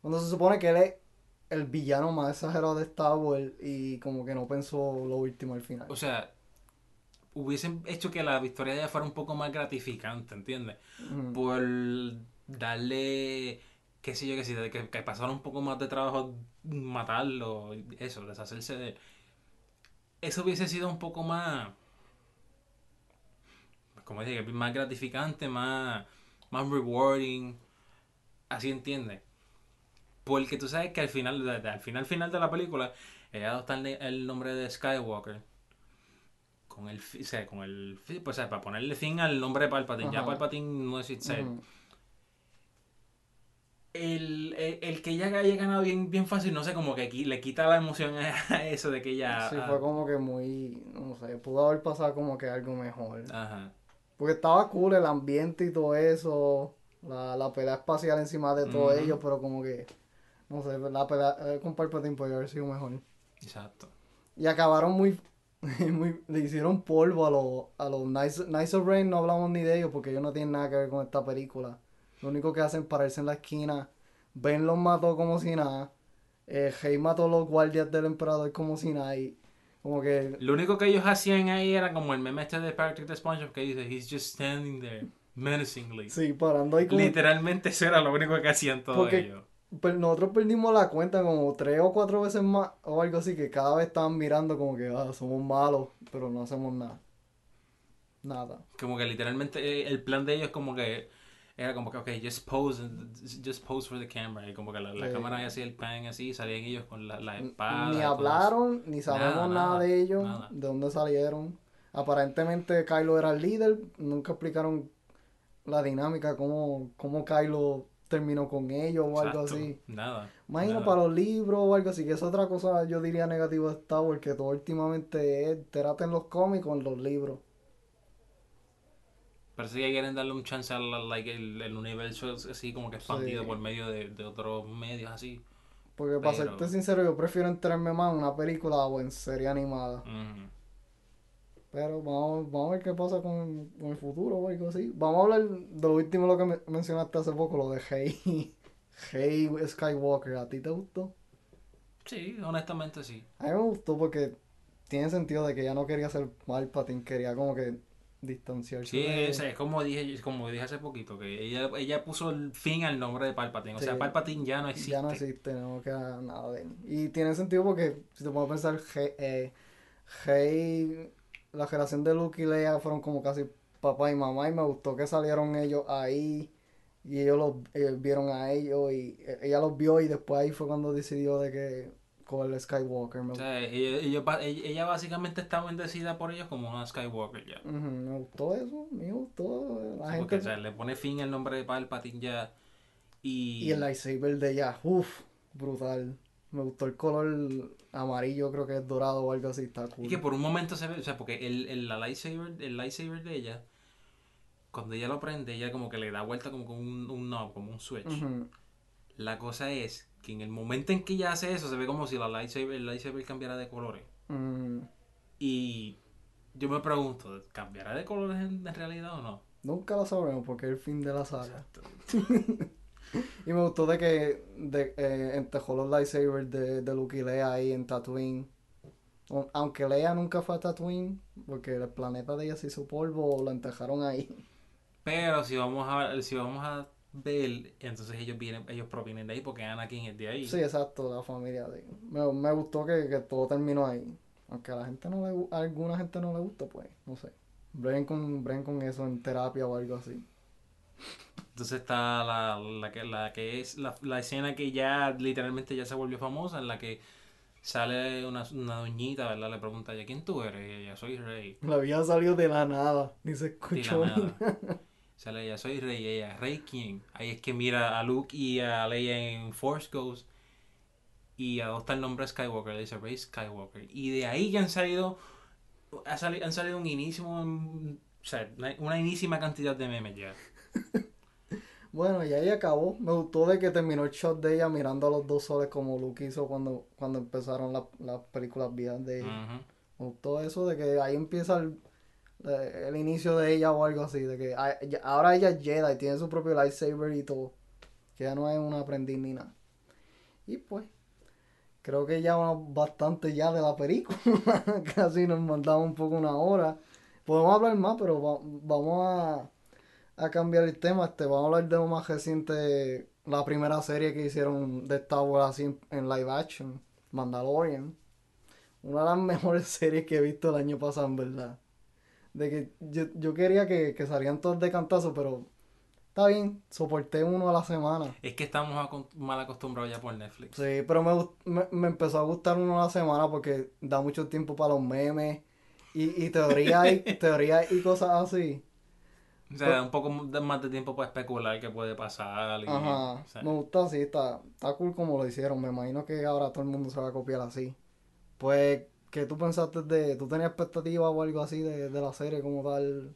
Speaker 1: Cuando se supone que él es el villano más exagerado de Star Wars y como que no pensó lo último al final.
Speaker 2: o sea, hubiesen hecho que la victoria de ella fuera un poco más gratificante, ¿entiendes? Por darle, qué sé yo, que si que, que pasara un poco más de trabajo matarlo, eso, deshacerse de él. Eso hubiese sido un poco más, como dije, más gratificante, más, más rewarding, así entiendes. Porque tú sabes que al final, al final, final de la película, ella adopta el, nombre de Skywalker. Con el, o sea, con el, pues, o sea, para ponerle fin al nombre de Palpatine. Ya
Speaker 1: Ajá.
Speaker 2: Palpatine no.
Speaker 1: Ujú.
Speaker 2: El, el, el que ella haya ganado bien, bien fácil, no sé, como que aquí le quita la emoción a eso de que ella...
Speaker 1: Sí,
Speaker 2: ah,
Speaker 1: fue como que muy, no sé, pudo haber pasado como que algo mejor.
Speaker 2: Ajá.
Speaker 1: Porque estaba cool el ambiente y todo eso, la, la pelea espacial encima de todo
Speaker 2: Ujú.
Speaker 1: ello, pero como que, no sé, la pelea eh, con Palpatine podría haber sido mejor.
Speaker 2: Exacto.
Speaker 1: Y acabaron muy, muy- le hicieron polvo a los a los Nice, Nice of Rain, no hablamos ni de ellos porque ellos no tienen nada que ver con esta película. Lo único que hacen es pararse en la esquina. Ben los mató como si nada. Eh, Hei mató a los guardias del emperador como si nada. Y como que
Speaker 2: Lo único que ellos hacían ahí era como el meme este de Patrick the SpongeBob que dice, he's just standing there, menacingly.
Speaker 1: sí, parando ahí como
Speaker 2: Literalmente eso era lo único que hacían todos
Speaker 1: Porque-
Speaker 2: ellos.
Speaker 1: Pues nosotros perdimos la cuenta como tres o cuatro veces más o algo así, que cada vez estaban mirando como que ah, somos malos, pero no hacemos nada. Nada.
Speaker 2: Como que literalmente eh, el plan de ellos como que era como que, ok, just pose, just pose for the camera. Y como que la, la
Speaker 1: Sí.
Speaker 2: cámara hacía el pan así, salían ellos con la, la espada.
Speaker 1: ni
Speaker 2: y
Speaker 1: hablaron, ni sabemos
Speaker 2: Nada,
Speaker 1: nada,
Speaker 2: nada,
Speaker 1: de ellos,
Speaker 2: nada.
Speaker 1: de dónde salieron. Aparentemente Kylo era el líder, nunca explicaron la dinámica, cómo, cómo Kylo terminó con ellos o algo así.
Speaker 2: Nada.
Speaker 1: Imagino para los libros o algo así, que es otra cosa yo diría negativa de Star Wars, que todo últimamente es terate en los cómics o en los libros.
Speaker 2: Parece que quieren darle un chance al like, el, el universo así como que expandido
Speaker 1: Sí.
Speaker 2: por medio de, de otros medios así.
Speaker 1: Porque para serte sincero, yo prefiero enterarme más en una película o en serie animada. Pero vamos, vamos a ver qué pasa con, con el futuro o algo así. Vamos a hablar de lo último lo que me- mencionaste hace poco, lo de Hey, Hey Skywalker. ¿A ti te gustó?
Speaker 2: Sí, honestamente sí.
Speaker 1: A mí me gustó porque tiene sentido de que ella no quería ser Palpatine, quería como que distanciarse
Speaker 2: Sí,
Speaker 1: de...
Speaker 2: es, es como dije, como dije hace poquito, que ella, ella puso el fin al nombre de Palpatine. O sea. Palpatine ya no existe.
Speaker 1: Ya no existe, no queda nada de él. Y tiene sentido porque, si te puedo pensar, Hey, eh, la generación de Luke y Leia fueron como casi papá y mamá y me gustó que salieron ellos ahí y ellos los ellos vieron a ellos y eh, ella los vio y después ahí fue cuando decidió de que con el Skywalker. Me,
Speaker 2: O sea, ella, ella, ella- básicamente está bendecida por ellos como una Skywalker ya.
Speaker 1: Ujú, me gustó eso, me gustó. La
Speaker 2: Sí,
Speaker 1: gente...
Speaker 2: porque, o sea, le pone fin al nombre de Palpatine ya. Y,
Speaker 1: Y el lightsaber de ella, uff, brutal. Me gustó el color amarillo, creo que es dorado o algo así, está cool.
Speaker 2: y que por un momento se ve, o sea, porque el, el, la lightsaber, el lightsaber de ella, cuando ella lo prende, ella como que le da vuelta como con un, un knob, como un switch. La cosa es que en el momento en que ella hace eso, se ve como si la lightsaber, el lightsaber cambiara de colores.
Speaker 1: Mm,
Speaker 2: Y yo me pregunto, ¿cambiará de colores en, en realidad o no?
Speaker 1: nunca lo sabremos porque es el fin de la saga. Y me gustó de que de, eh, entejó los lightsabers de, de Luke y Leia ahí en Tatooine. Aunque Leia nunca fue a Tatooine, porque el planeta de ella se hizo polvo, lo entejaron ahí.
Speaker 2: Pero si vamos a si vamos a ver, entonces ellos vienen, ellos provienen de ahí porque Anakin es de ahí.
Speaker 1: Sí, exacto, la familia de Me, me gustó que, que todo terminó ahí. Aunque a la gente no le a alguna gente no le gusta, pues, no sé. Breguen con, breguen con eso en terapia o algo así.
Speaker 2: Entonces está la, la que la que es la, la escena que ya literalmente ya se volvió famosa, en la que sale una, una doñita, ¿verdad? Le pregunta, ¿ya quién tú eres? Y ella, soy rey.
Speaker 1: La vida salió de la nada, ni se
Speaker 2: la
Speaker 1: escuchó.
Speaker 2: nada. Sale ella, soy rey. Ella, ¿rey quién? Ahí es que mira a Luke y a Leia en Force Ghost y adopta el nombre Skywalker, le dice Rey Skywalker. Y de ahí ya han salido, ha sali- han salido un inísimo, o sea, una, inísima cantidad de memes ya.
Speaker 1: Bueno, y ahí acabó. Me gustó de que terminó el shot de ella mirando a los dos soles como Luke hizo cuando, cuando empezaron la- las películas viejas de ella. Me gustó eso de que ahí empieza el, el inicio de ella o algo así. De que ah, ahora ella es Jedi, tiene su propio lightsaber y todo. Que ya no es una aprendiz ni nada. Y pues, creo que ya bastante ya de la película. Casi nos mandamos un poco una hora. Podemos hablar más, pero va- vamos a, a cambiar el tema. Este, vamos a hablar de lo más reciente, la primera serie que hicieron de Star Wars así en, en live action, Mandalorian. Una de las mejores series que he visto el año pasado, en verdad. De que yo, yo quería que, que salían todos de cantazo, pero está bien, soporté uno a la semana.
Speaker 2: Es que estamos mal acostumbrados ya por Netflix.
Speaker 1: Sí, pero me, me, me empezó a gustar uno a la semana porque da mucho tiempo para los memes y, y teorías y, teorías y cosas así.
Speaker 2: O sea, da un poco más de tiempo para especular qué puede pasar. y-
Speaker 1: Ajá,
Speaker 2: o sea,
Speaker 1: me gusta así, está, está cool como lo hicieron. Me imagino que ahora todo el mundo se va a copiar así. Pues, ¿qué tú pensaste de, tú tenías expectativas o algo así de, de la serie como tal?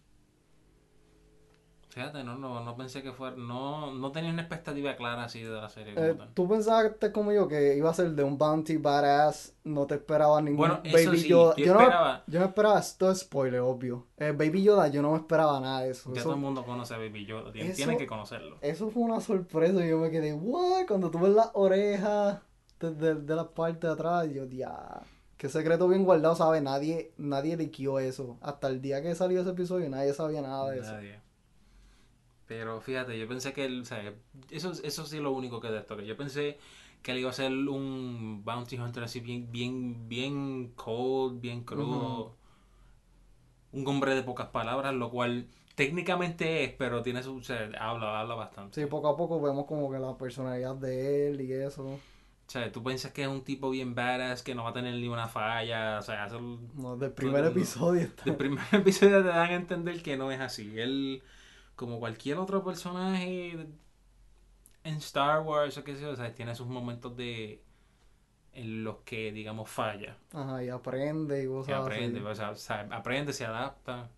Speaker 2: Fíjate, no, no, no pensé que fuera, no, no tenía una expectativa clara así de la serie.
Speaker 1: Eh, ¿Tú pensaste como yo que iba a ser de un bounty badass? No te esperaba ningún
Speaker 2: Bueno, eso
Speaker 1: Baby
Speaker 2: sí,
Speaker 1: Yoda.
Speaker 2: yo
Speaker 1: Yo, no,
Speaker 2: esperaba-
Speaker 1: yo no esperaba, esto es spoiler, obvio. Eh, Baby Yoda, yo no me esperaba nada de eso.
Speaker 2: Ya
Speaker 1: Eso,
Speaker 2: todo el mundo conoce a Baby Yoda, tienen,
Speaker 1: eso-
Speaker 2: tienen que conocerlo.
Speaker 1: eso fue una sorpresa y yo me quedé, what? Cuando tú ves las orejas de, de, de la parte de atrás, yo, ya. Qué secreto bien guardado, ¿sabes? Nadie, nadie liquió eso. Hasta el día que salió ese episodio, nadie sabía nada de eso.
Speaker 2: Nadie. Pero fíjate, yo pensé que él, o sea, eso, eso sí es lo único que de esto, que yo pensé que él iba a ser un bounty hunter así bien, bien, bien cold, bien crudo. Un hombre de pocas palabras, lo cual técnicamente es, pero tiene su, o sea, habla, habla bastante.
Speaker 1: Sí, poco a poco vemos como que la personalidad de él y eso.
Speaker 2: O sea, tú piensas que es un tipo bien badass, que no va a tener ni una falla, o sea, eso,
Speaker 1: No, del primer episodio está.
Speaker 2: del primer episodio te dan a entender que no es así. Él, como cualquier otro personaje en Star Wars o qué sé yo, o sea, tiene sus momentos de en los que, digamos, falla.
Speaker 1: Ajá, y aprende y cosas
Speaker 2: aprende,
Speaker 1: así.
Speaker 2: o sea, o sea, aprende, se adapta.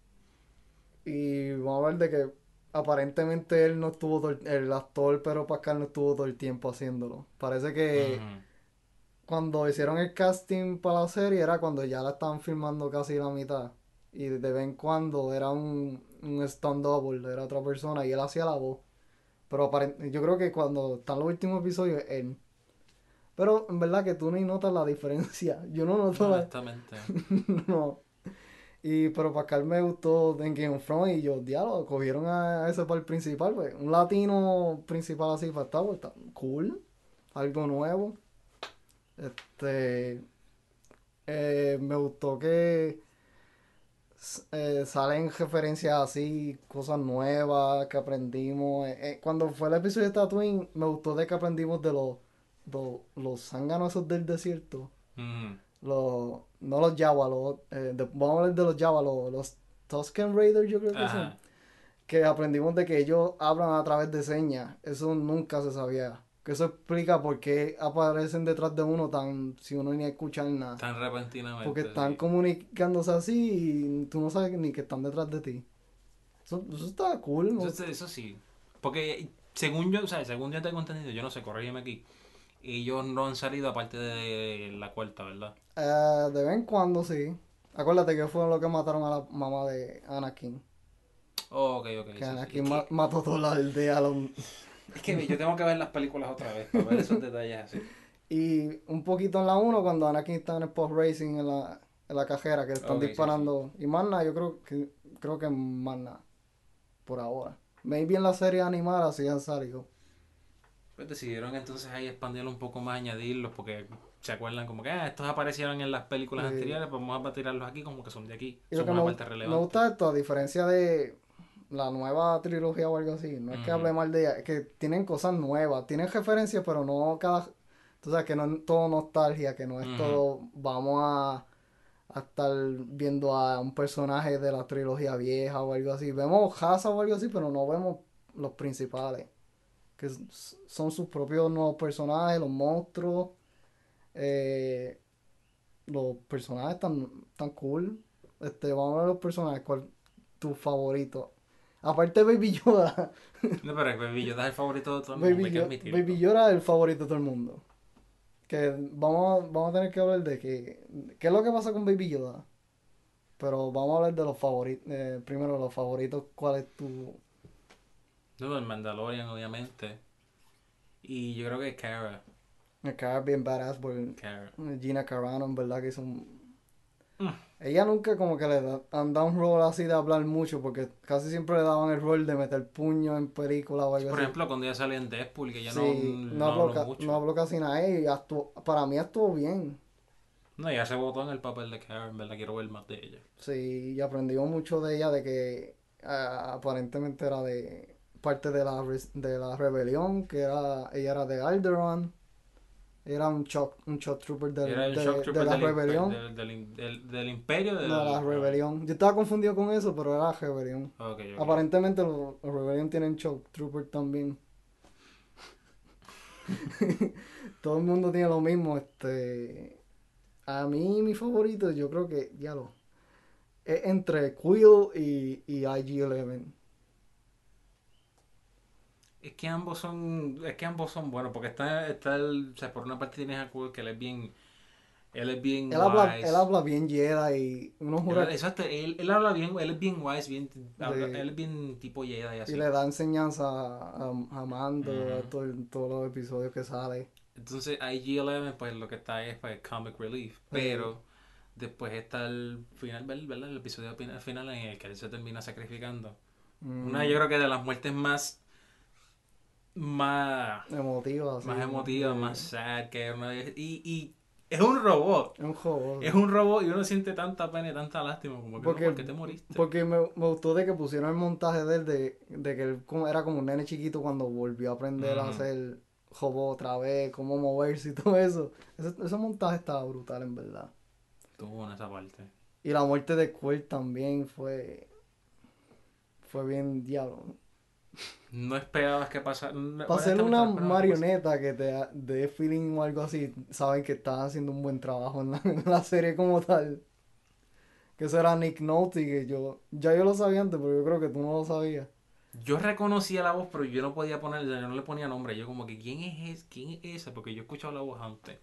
Speaker 1: Y vamos a ver de que aparentemente él no estuvo todo el, el actor Pedro Pascal no estuvo todo el tiempo haciéndolo. Parece que cuando hicieron el casting para la serie era cuando ya la estaban filmando casi la mitad. Y de vez en cuando era un, un stand double, era otra persona y él hacía la voz. Pero yo creo que cuando están los últimos episodios, él. Pero en verdad que tú ni notas la diferencia. Yo no noto la,
Speaker 2: Honestamente.
Speaker 1: no. Y pero Pascal me gustó en Game of Thrones y yo, diálogo, cogieron a, ese para el principal, pues. Un latino principal así para Star Wars, está cool. Algo nuevo. Este. eh, me gustó que eh, salen referencias así, cosas nuevas que aprendimos. Eh, cuando fue el episodio de Tatooine, me gustó de que aprendimos de los, los, los zánganos esos del desierto
Speaker 2: Ujú.
Speaker 1: Los no los Jawa, los, eh, de- vamos a hablar de los Jawa, los, los Tusken Raiders yo creo que son, que aprendimos de que ellos hablan a través de señas, eso nunca se sabía, que eso explica por qué aparecen detrás de uno tan, si uno ni escucha nada,
Speaker 2: Tan repentinamente.
Speaker 1: porque están
Speaker 2: sí.
Speaker 1: comunicándose así y tú no sabes ni que están detrás de ti. Eso, eso está cool, ¿no?
Speaker 2: Eso, eso sí. Porque según yo, o sea, según yo tengo entendido, yo no sé, corrígeme aquí. Ellos no han salido aparte de la cuarta, ¿verdad?
Speaker 1: Eh, de vez en cuando sí. Acuérdate que fue lo que mataron a la mamá de Anakin.
Speaker 2: Oh, ok, ok.
Speaker 1: Que
Speaker 2: sí, sí.
Speaker 1: Anakin
Speaker 2: Es
Speaker 1: ma- mató toda la aldea. los-
Speaker 2: Es que yo tengo que ver las películas otra vez para ver esos detalles así.
Speaker 1: Y un poquito en la 1 cuando Anakin está en el post racing en la, en la cajera que le están
Speaker 2: sí,
Speaker 1: disparando. Y más nada, yo creo que creo que más nada. Por ahora. Maybe en la serie animada sí han salido.
Speaker 2: Pues decidieron entonces ahí expandirlo un poco más, añadirlos, porque se acuerdan como que ah, estos aparecieron en las películas
Speaker 1: Sí.
Speaker 2: anteriores, pues vamos a tirarlos aquí como que son de aquí.
Speaker 1: Y lo
Speaker 2: Son
Speaker 1: que
Speaker 2: una
Speaker 1: me,
Speaker 2: parte
Speaker 1: me
Speaker 2: relevante.
Speaker 1: gusta esto, a diferencia de la nueva trilogía o algo así, no es que hable mal de ella, es que tienen cosas nuevas, tienen referencias, pero no cada... Tú sabes que no es todo nostalgia, que no es todo... Vamos a, a estar viendo a un personaje de la trilogía vieja o algo así. Vemos Hasa o algo así, pero no vemos los principales. Que son sus propios nuevos personajes, los monstruos. eh, los personajes están tan cool. Este, vamos a ver los personajes. ¿Cuál tu favorito? Aparte de Baby Yoda.
Speaker 2: No, pero Baby Yoda es el favorito de todo el mundo,
Speaker 1: Baby,
Speaker 2: hay que.
Speaker 1: Baby Yoda es el favorito de todo el mundo. Que vamos, a- vamos a tener que hablar de que, qué es lo que pasa con Baby Yoda. Pero vamos a hablar de los favoritos. primero, los favoritos. ¿Cuál es tu...?
Speaker 2: No, el Mandalorian, obviamente. Y yo creo que es Cara.
Speaker 1: Bien badass por
Speaker 2: Cara.
Speaker 1: Gina Carano, en verdad que es un...
Speaker 2: Mm.
Speaker 1: Ella nunca como que le da- han dado un rol así de hablar mucho, porque casi siempre le daban el rol de meter puño en película o algo
Speaker 2: Por
Speaker 1: así.
Speaker 2: ejemplo, cuando ya salió en Deadpool, que ya
Speaker 1: Sí,
Speaker 2: no,
Speaker 1: no, habló,
Speaker 2: habló
Speaker 1: ca-
Speaker 2: mucho.
Speaker 1: no habló casi nada y actuó- para mí estuvo bien.
Speaker 2: No, ya se votó en el papel de Cara, en verdad quiero ver más de ella.
Speaker 1: Sí, y aprendimos mucho de ella de que ah, aparentemente era de parte de la, de la rebelión, que era ella era de Alderaan. Era un shock, un shock trooper del-
Speaker 2: Era el
Speaker 1: de,
Speaker 2: shock
Speaker 1: de la
Speaker 2: del,
Speaker 1: rebelión.
Speaker 2: del, del, del- del imperio de
Speaker 1: la rebelión. Yo estaba confundido con eso, pero era la rebelión. Aparentemente los, los rebelión tienen shock trooper también. Todo el mundo tiene lo mismo. Este, a mí mi favorito, yo creo que ya lo es entre Quill y, y IG-11.
Speaker 2: Es que ambos son, es que ambos son buenos, porque está, está el, o sea, por una parte tienes a Quill que él es bien, él es bien
Speaker 1: Él habla,
Speaker 2: wise.
Speaker 1: él habla bien Jedi y uno jura
Speaker 2: Él- exacto, él, él habla bien, él es bien wise, bien, habla-
Speaker 1: De-
Speaker 2: él es bien tipo Jedi y así.
Speaker 1: y le da enseñanza a, a Mando a todo- en todos los episodios que sale.
Speaker 2: Entonces IG-11 pues lo que está es pues comic relief, pero después está el final, ¿verdad? El episodio final- en el que él se termina sacrificando.
Speaker 1: Mm,
Speaker 2: Una yo creo que de las muertes más más
Speaker 1: emotiva,
Speaker 2: más emotivas,
Speaker 1: de-
Speaker 2: más sad que una y, y es un robot.
Speaker 1: Es un juego.
Speaker 2: Es un robot y uno siente tanta pena y tanta lástima como que
Speaker 1: Porque-
Speaker 2: no, ¿por qué te moriste?
Speaker 1: Porque me, me gustó de que pusieron el montaje de él de, de que él como- era como un nene chiquito cuando volvió a aprender a hacer robot otra vez, cómo moverse y todo eso. Ese, ese montaje estaba brutal en verdad.
Speaker 2: Estuvo en esa parte.
Speaker 1: Y la muerte de Quill también fue fue bien diablo.
Speaker 2: No esperabas que pasara.
Speaker 1: Para ser una marioneta que te dé feeling o algo así, saben que están haciendo un buen trabajo en la, en la serie como tal. Que eso era Nick Nolte, que yo, ya yo lo sabía antes, pero yo creo que tú no lo sabías.
Speaker 2: Yo reconocía la voz, pero yo no podía ponerle, yo no le ponía nombre. Yo como que, ¿quién es, ese? ¿quién es esa? Porque yo he escuchado la voz antes.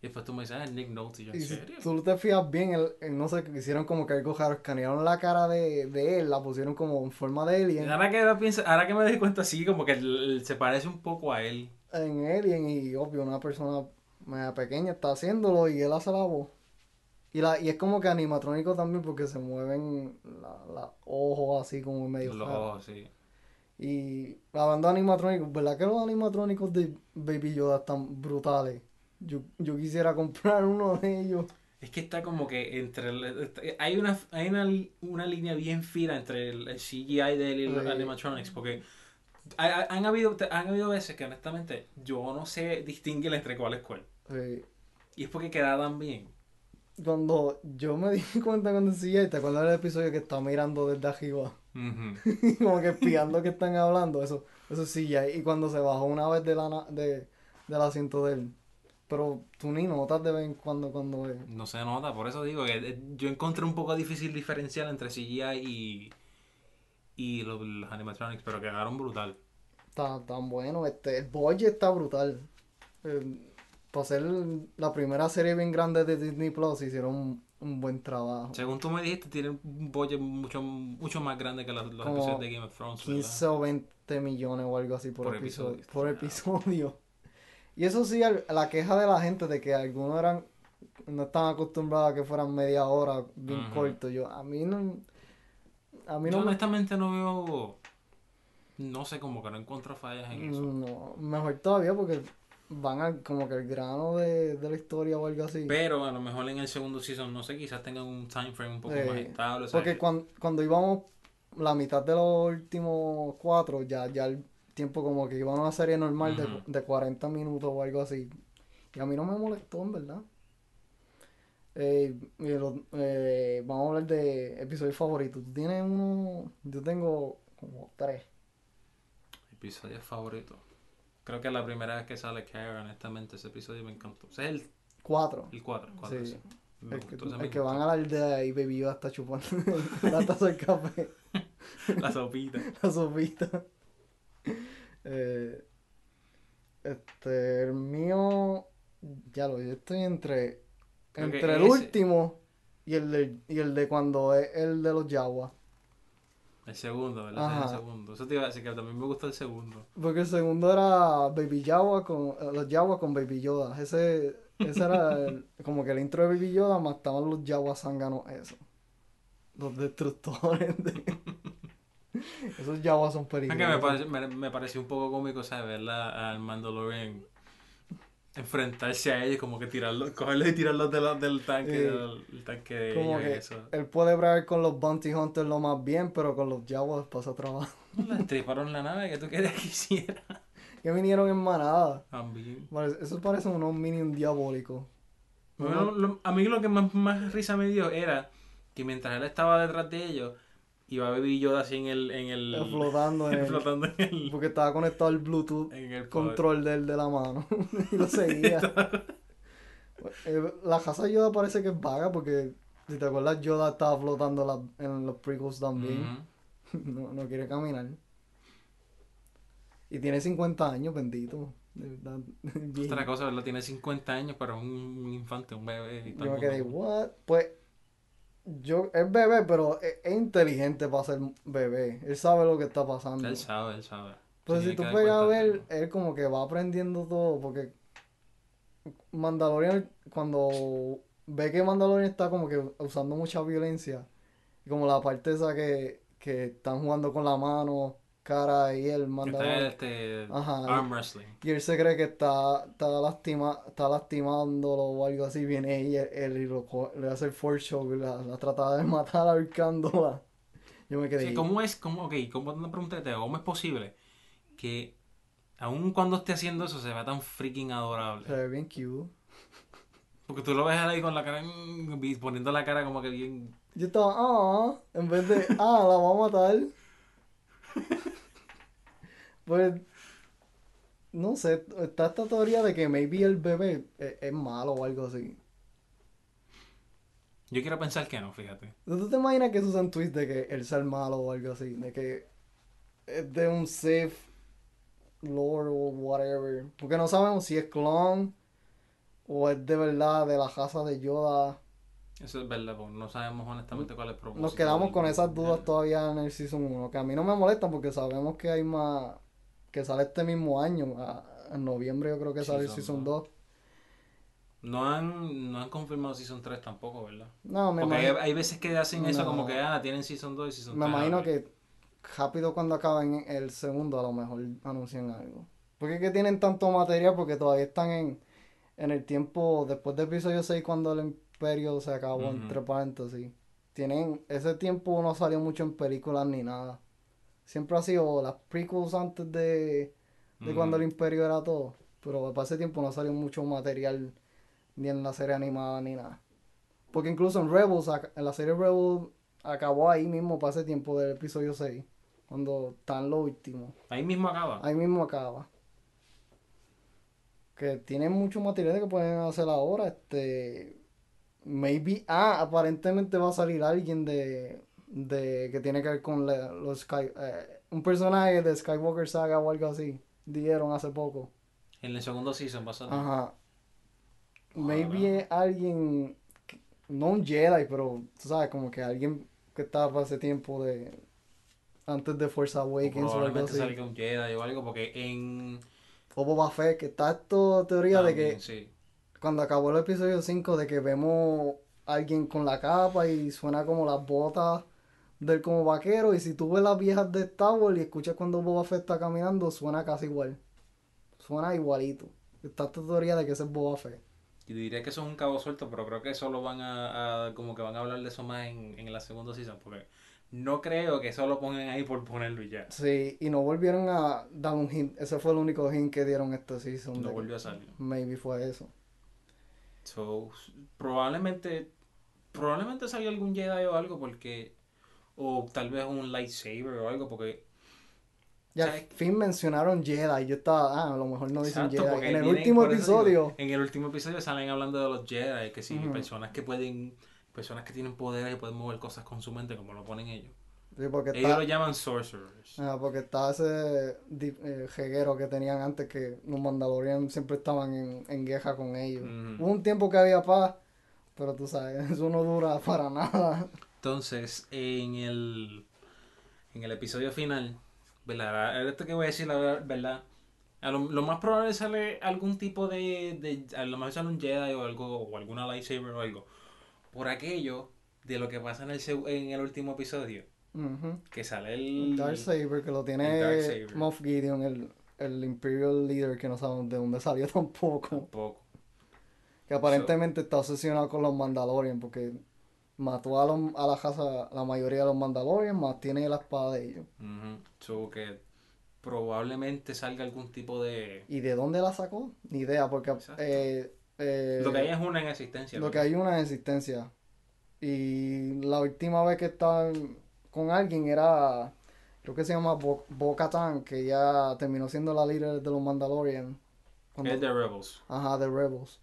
Speaker 2: Y después tú me dices, ah, es Nick Nolte. Y yo, ¿en
Speaker 1: Y si
Speaker 2: serio?
Speaker 1: tú te fijas bien, el, el- no sé, hicieron como que algo raro, escanearon la cara de, de él, la pusieron como en forma de
Speaker 2: Y
Speaker 1: alien,
Speaker 2: Ahora que, lo pienso, ahora que me doy cuenta, sí, como que el- se parece un poco a él.
Speaker 1: en alien y obvio una persona media pequeña está haciéndolo y él hace la voz. Y, la, y es como que animatrónico también porque se mueven los ojos así como medio
Speaker 2: Los ojos, sí.
Speaker 1: Y hablando de animatrónicos, ¿verdad que los animatrónicos de Baby Yoda están brutales? Yo, yo quisiera comprar uno de ellos.
Speaker 2: Es que está como que entre... el- hay una, hay una, una línea bien fina entre el, el CGI de él y los
Speaker 1: Sí.
Speaker 2: animatronics, porque hay- han habido, han habido veces que honestamente yo no sé distinguir entre cuál es cuál.
Speaker 1: Sí.
Speaker 2: Y es porque quedaban bien.
Speaker 1: Cuando yo me di cuenta cuando decía, ¿te acuerdas del episodio que está mirando desde arriba? Como que espiando que están hablando, eso, eso sí ya. Y cuando se bajó una vez de la, de, del asiento de él. Pero tú ni notas de vez en cuando cuando es.
Speaker 2: No se nota, por eso digo que eh, yo encontré un poco difícil diferenciar entre CGI y, y los, los animatronics, pero quedaron brutal.
Speaker 1: Está tan bueno. Este, el budget está brutal. Eh, para ser la primera serie bien grande de Disney Plus hicieron un, un buen trabajo.
Speaker 2: Según tú me dijiste, tiene un budget mucho, mucho más grande que los, los episodios de Game of Thrones, ¿verdad?
Speaker 1: 15 o 20 millones o algo así por,
Speaker 2: Por
Speaker 1: episodio.
Speaker 2: episodio.
Speaker 1: Por episodio. Y eso sí, al- la queja de la gente de que algunos eran no estaban acostumbrados a que fueran media hora bien
Speaker 2: Ujú.
Speaker 1: corto. Yo, a mí no. A mí
Speaker 2: Yo
Speaker 1: no me.
Speaker 2: honestamente no veo. No sé, como que no encuentro fallas en eso.
Speaker 1: No, mejor todavía porque van al como que el grano de, de la historia o algo así.
Speaker 2: Pero a lo mejor en el segundo season, no sé, quizás tengan un time frame un poco
Speaker 1: Eh,
Speaker 2: más estable. o sea,
Speaker 1: Porque
Speaker 2: que-
Speaker 1: cuando, cuando íbamos la mitad de los últimos cuatro, ya, ya el tiempo como que iba a una serie normal de- de, 40 minutos o algo así. Y a mí no me molestó, en verdad. Eh, eh, vamos a hablar de episodios favoritos. ¿Tú tienes uno? Yo tengo como tres.
Speaker 2: Episodio favorito. Creo que la primera vez que sale Kara, honestamente, ese episodio me encantó. Ese es el,
Speaker 1: Cuatro.
Speaker 2: el 4.
Speaker 1: Sí.
Speaker 2: Me
Speaker 1: El que,
Speaker 2: gustó,
Speaker 1: el que van a la aldea y Baby Yoda está chupando la taza de café.
Speaker 2: La sopita.
Speaker 1: la sopita. Eh, este, el mío, ya lo yo estoy entre, entre el
Speaker 2: ese-
Speaker 1: último y el de, y el de cuando es el de los Yaguas.
Speaker 2: El segundo, ¿verdad? El segundo. Eso te iba a decir que también me gustó el segundo.
Speaker 1: Porque el segundo era Baby Yawa con, eh, los Yaguas con Baby Yoda. Ese, ese era el- como que el intro de Baby Yoda, más estaban los Yaguas zánganos, eso. Los destructores de... Esos Yaguas son
Speaker 2: Aunque
Speaker 1: peligrosos.
Speaker 2: me, parece- me, me pareció un poco cómico, ¿sabes? Verla al Mandalorian enfrentarse a ellos, como que tirarlo, cogerlos y tirarlos de la- del tanque,
Speaker 1: Sí.
Speaker 2: del, el tanque de
Speaker 1: Como
Speaker 2: ellos y
Speaker 1: que
Speaker 2: eso.
Speaker 1: él puede bregar con los Bounty Hunters lo más bien, pero con los Jaguars pasa trabajo.
Speaker 2: Le estriparon la nave que tú querías que hiciera.
Speaker 1: Que vinieron en manada.
Speaker 2: También.
Speaker 1: Eso parece unos minions diabólicos.
Speaker 2: Bueno, lo- a mí lo que más, más risa me dio era que mientras él estaba detrás de ellos, iba Baby Yoda así en el... En el
Speaker 1: Flotando en el-
Speaker 2: flotando en el,
Speaker 1: Porque estaba conectado al Bluetooth
Speaker 2: en el
Speaker 1: control del de la mano. y lo seguía. Eh, la casa Yoda parece que es vaga porque, si te acuerdas, Yoda estaba flotando la- en los prequels también. No, no quiere caminar. Y tiene 50 años, bendito. De.
Speaker 2: Otra cosa, ¿verdad? Tiene 50 años, pero es un, un infante, un bebé. Y
Speaker 1: Yo me quedé, what? Pues, yo, es bebé, pero es, es inteligente para ser bebé. Él sabe lo que está pasando.
Speaker 2: Él sabe, él sabe.
Speaker 1: Pues
Speaker 2: Se
Speaker 1: si tú pegas a ver, él como que va aprendiendo todo, porque Mandalorian, cuando ve que Mandalorian está como que usando mucha violencia, como la parte esa que, que están jugando con la mano, cara y él,
Speaker 2: Que Está
Speaker 1: Mandalorian,
Speaker 2: este
Speaker 1: Ajá,
Speaker 2: arm wrestling.
Speaker 1: y él se cree que está, está, lastima, está lastimándolo o algo así, viene ella, él y lo le hace el y la, la trata de matar ahorcándola. Yo me quedé
Speaker 2: Sí, ¿Cómo es, cómo, ok, cómo una pregunta que te hago, ¿cómo es posible que aun cuando esté haciendo eso se vea tan freaking
Speaker 1: se
Speaker 2: adorable?
Speaker 1: ve bien cute.
Speaker 2: Porque tú lo ves ahí con la cara, poniendo la cara como que bien...
Speaker 1: Yo estaba, ah, en vez de, ah, la voy a matar. Pues, no sé, está esta teoría de que maybe el bebé es, es malo o algo así.
Speaker 2: Yo quiero pensar que no, fíjate.
Speaker 1: ¿Tú te imaginas que son tweets de que él sea el malo o algo así? De que es de un Sith Lord o whatever. Porque no sabemos si es clon o es de verdad de la raza de Yoda.
Speaker 2: Eso es verdad, porque no sabemos honestamente cuál es el propósito.
Speaker 1: Nos quedamos con esas dudas todavía en el Season 1, que a mí no me molestan porque sabemos que hay más, que sale este mismo año, a- en noviembre yo creo que sale el
Speaker 2: Season
Speaker 1: Season 2.
Speaker 2: No han, no han confirmado Season 3 tampoco, ¿verdad?
Speaker 1: No, me
Speaker 2: Porque hay,
Speaker 1: imagino,
Speaker 2: hay veces que hacen eso
Speaker 1: No.
Speaker 2: como que, ah, tienen Season 2 y Season
Speaker 1: me
Speaker 2: 3.
Speaker 1: imagino
Speaker 2: ah,
Speaker 1: que rápido cuando acaben el segundo a lo mejor anuncian algo. Porque es que tienen tanto material porque todavía están en, en el tiempo después del episodio 6 cuando el imperio se acabó,
Speaker 2: Ujú.
Speaker 1: entre paréntesis. Tienen, ese tiempo no salió mucho en películas ni nada. Siempre ha sido las prequels antes de, de cuando el imperio era todo. Pero para ese tiempo no salió mucho material ni en la serie animada ni nada. Porque incluso en Rebels, en la serie Rebels acabó ahí mismo para ese tiempo del episodio 6. Cuando están los últimos.
Speaker 2: Ahí mismo acaba.
Speaker 1: Ahí mismo acaba. Que tienen mucho material que pueden hacer ahora. Este. Maybe. Ah, aparentemente va a salir alguien de. de que tiene que ver con la- los Sky. eh, un personaje de Skywalker Saga o algo así. Dieron hace poco.
Speaker 2: En el segundo season salir.
Speaker 1: Ajá. Maybe alguien. No un Jedi, pero tú sabes, como que alguien que estaba ese tiempo de. Antes de Force Awakens o algo
Speaker 2: probablemente
Speaker 1: así.
Speaker 2: salga un Jedi o algo, porque en...
Speaker 1: O Boba Fett, que está esta teoría de que
Speaker 2: sí.
Speaker 1: Cuando acabó el episodio 5 de que vemos a alguien con la capa y suena como las botas del como vaquero y si tú ves las viejas de Star Wars y escuchas cuando Boba Fett está caminando suena casi igual. Suena igualito. Está esta teoría de que ese es Boba Fett.
Speaker 2: Yo diría que eso es un cabo suelto, pero creo que eso lo van a, a- como que van a hablar de eso más en, en la segunda season, porque no creo que eso lo pongan ahí por ponerlo y ya.
Speaker 1: Sí, y no volvieron a dar un hint. Ese fue el único hint que dieron esta season.
Speaker 2: No volvió a salir.
Speaker 1: Maybe fue eso.
Speaker 2: So, probablemente, probablemente salga algún Jedi o algo, porque, o tal vez un lightsaber o algo, porque
Speaker 1: Ya al fin mencionaron Jedi. Yo estaba, ah, a lo mejor no dicen
Speaker 2: Exacto,
Speaker 1: Jedi. En el
Speaker 2: vienen-
Speaker 1: último
Speaker 2: digo,
Speaker 1: episodio.
Speaker 2: en el último episodio salen hablando de los Jedi, que sí, personas que pueden, personas que tienen poderes y pueden mover cosas con su mente, como lo ponen ellos.
Speaker 1: Sí, porque
Speaker 2: Ellos
Speaker 1: está,
Speaker 2: lo llaman sorcerers.
Speaker 1: ah, porque está ese eh, jeguero que tenían antes que los Mandalorian siempre estaban en, en guerra con ellos. Hubo un tiempo que había paz, pero tú sabes, eso no dura para nada.
Speaker 2: Entonces, en el, en el episodio final, ¿verdad? Esto que voy a decir, la ver- verdad, a lo, lo más probable sale algún tipo de, de, a lo mejor sale un Jedi o algo, o alguna lightsaber o algo, por aquello de lo que pasa en el, en el último episodio, Que sale el...
Speaker 1: Darksaber, que lo tiene. Moff Gideon, el, el Imperial Leader, que no sabemos de dónde salió tampoco.
Speaker 2: Tampoco.
Speaker 1: Que aparentemente está obsesionado con los Mandalorian, porque mató a, los, a la raza, la mayoría de los Mandalorian, más tiene la espada de ellos.
Speaker 2: Ujú. So que probablemente salga algún tipo de...
Speaker 1: ¿Y de dónde la sacó? Ni idea, porque eh, eh,
Speaker 2: Lo que hay es una en existencia.
Speaker 1: lo que hay una existencia. Y la última vez que estaba con alguien era, creo que se llama Bo- que ya terminó siendo la líder de los Mandalorian. Cuando-
Speaker 2: Es de Rebels.
Speaker 1: Ajá, de Rebels.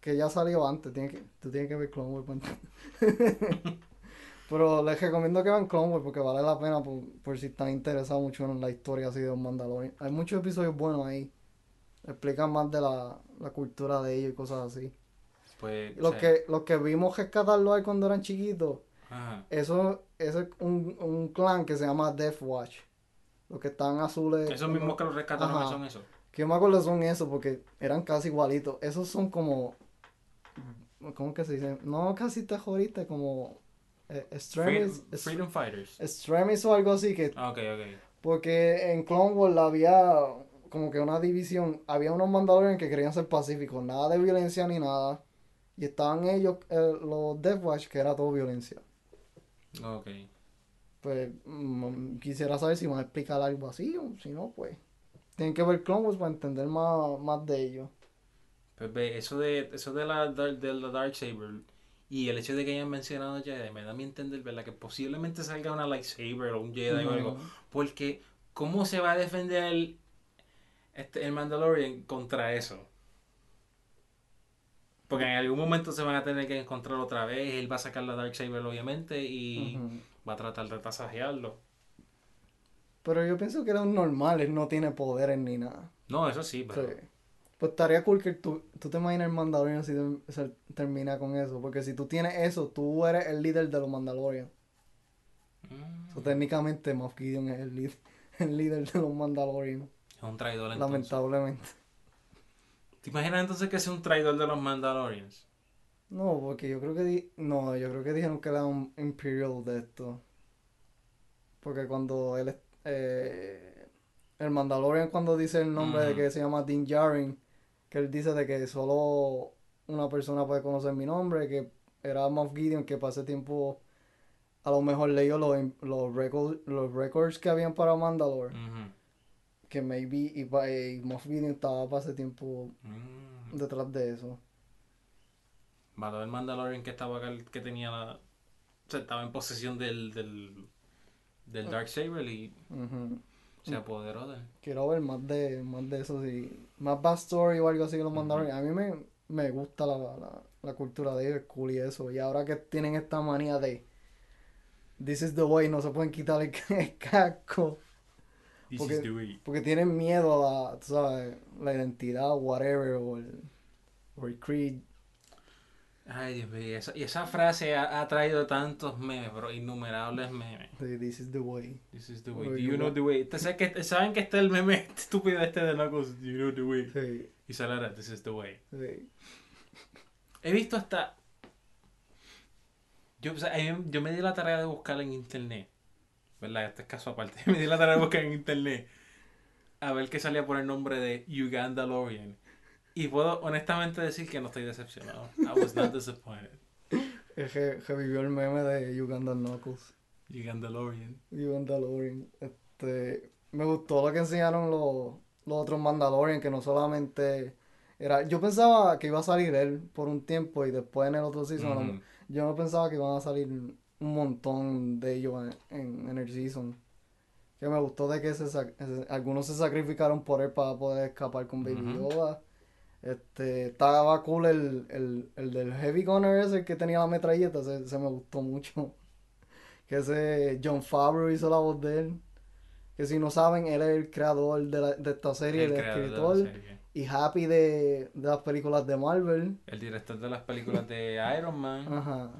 Speaker 1: Que ya salió antes, tiene que, tú tienes que ver Clone Wars. Pero les recomiendo que vean Clone Wars porque vale la pena por, por si están interesados mucho en la historia así de un Mandalorian. Hay muchos episodios buenos ahí. Explican más de la, la cultura de ellos y cosas así.
Speaker 2: Pues, o
Speaker 1: Los
Speaker 2: sea,
Speaker 1: que, los que vimos rescatarlo ahí cuando eran chiquitos,
Speaker 2: ajá.
Speaker 1: eso, eso es un, un clan que se llama Death Watch. Los que están azules.
Speaker 2: Esos mismos que los rescataron
Speaker 1: Ajá.
Speaker 2: son esos.
Speaker 1: Que yo me acuerdo son esos porque eran casi igualitos. Esos son como. ¿Cómo que se dice? No casi terroristas, como. Eh, extremis,
Speaker 2: Freedom, Freedom Fighters.
Speaker 1: extremis o algo así. que
Speaker 2: Ok, ok.
Speaker 1: Porque en Clone Wars había como que una división. Había unos Mandalorian que querían ser pacíficos, nada de violencia ni nada. Y estaban ellos, eh, los Death Watch, que era todo violencia.
Speaker 2: Ok.
Speaker 1: Pues mm, quisiera saber si van a explicar algo así o si no, pues. Tienen que ver Clone Wars para entender más, más de ellos.
Speaker 2: Pues ve, eso de, eso de la, de la Dark Saber y el hecho de que hayan mencionado Jedi me da a mí entender, ¿verdad? Que posiblemente salga una lightsaber o un Jedi o algo. Porque, ¿cómo se va a defender el, este, el Mandalorian contra eso? Porque en algún momento se van a tener que encontrar otra vez. Él va a sacar la Dark Saber, obviamente, y va a tratar de tasajearlo.
Speaker 1: Pero yo pienso que era un normal, él no tiene poderes ni nada.
Speaker 2: No, eso sí, pero.
Speaker 1: Sí. Pues estaría cool que tú, tú te imaginas el Mandalorian si te- se termina con eso. Porque si tú tienes eso, tú eres el líder de los Mandalorian.
Speaker 2: Mm,
Speaker 1: So, técnicamente Moff Gideon es el, líder el líder de los Mandalorian.
Speaker 2: es un traidor entonces.
Speaker 1: Lamentablemente.
Speaker 2: ¿Te imaginas entonces que es un traidor de los Mandalorians?
Speaker 1: No, porque yo creo que di- no, yo creo que dijeron que era un Imperial de esto. Porque cuando él es- eh, el Mandalorian cuando dice el nombre de que se llama Din Djarin, que él dice de que solo una persona puede conocer mi nombre, que era Moff Gideon que pasé tiempo a lo mejor leyó los, los, records, los records que habían para Mandalore,
Speaker 2: Ujú.
Speaker 1: Que maybe y, y Moff Gideon estaba para ese tiempo
Speaker 2: Mm.
Speaker 1: detrás de eso.
Speaker 2: Mató el Mandalorian que estaba acá, que tenía la. O sea, estaba en posesión del. del. del Dark Saber y se apoderó de él.
Speaker 1: Quiero ver más de, más de eso, sí. Más backstory o algo así que los mandaron. A mí me, me gusta la, la, la cultura de ellos, cool y eso. Y ahora que tienen esta manía de This is the way, no se pueden quitar el, el casco.
Speaker 2: This
Speaker 1: Porque-
Speaker 2: is.
Speaker 1: Porque tienen miedo a, tú sabes, la identidad, whatever, o el, o el creed.
Speaker 2: Ay, Dios mío. Y esa, y esa frase ha, ha traído tantos memes, bro. Innumerables memes.
Speaker 1: This is the way.
Speaker 2: This is the way. Do you know the way? ¿Te sabes que, ¿Saben que está el meme estúpido este de Knuckles? Do you know the way?
Speaker 1: Sí,
Speaker 2: Y sale ahora, This is the way.
Speaker 1: sí.
Speaker 2: He visto hasta. Yo, o sea, yo me di la tarea de buscar en internet. ¿Verdad? Este es caso aparte. Me di la tarea de buscar en internet. A ver qué salía por el nombre de Ugandalorian. Y puedo honestamente decir que no estoy decepcionado. I was not disappointed.
Speaker 1: Es que revivió el meme de Uganda Knuckles.
Speaker 2: Ugandalorian.
Speaker 1: y Mandalorian. Este, me gustó lo que enseñaron los, los otros Mandalorian, que no solamente era... Yo pensaba que iba a salir él por un tiempo y después en el otro season,
Speaker 2: Ujú.
Speaker 1: mo- yo no pensaba que iban a salir un montón de ellos en, en, en el season. Que me gustó de que se se- algunos se sacrificaron por él para poder escapar con Baby
Speaker 2: Ujú.
Speaker 1: Yoda. Este, estaba cool el, el, el del Heavy Gunner ese el que tenía la metralleta, se, se me gustó mucho. Que ese John Favreau hizo la voz de él. Que si no saben, él es el creador de, la- de esta serie, el,
Speaker 2: El
Speaker 1: escritor
Speaker 2: serie.
Speaker 1: y happy de, de las películas de Marvel.
Speaker 2: El director de las películas de Iron Man.
Speaker 1: Ajá.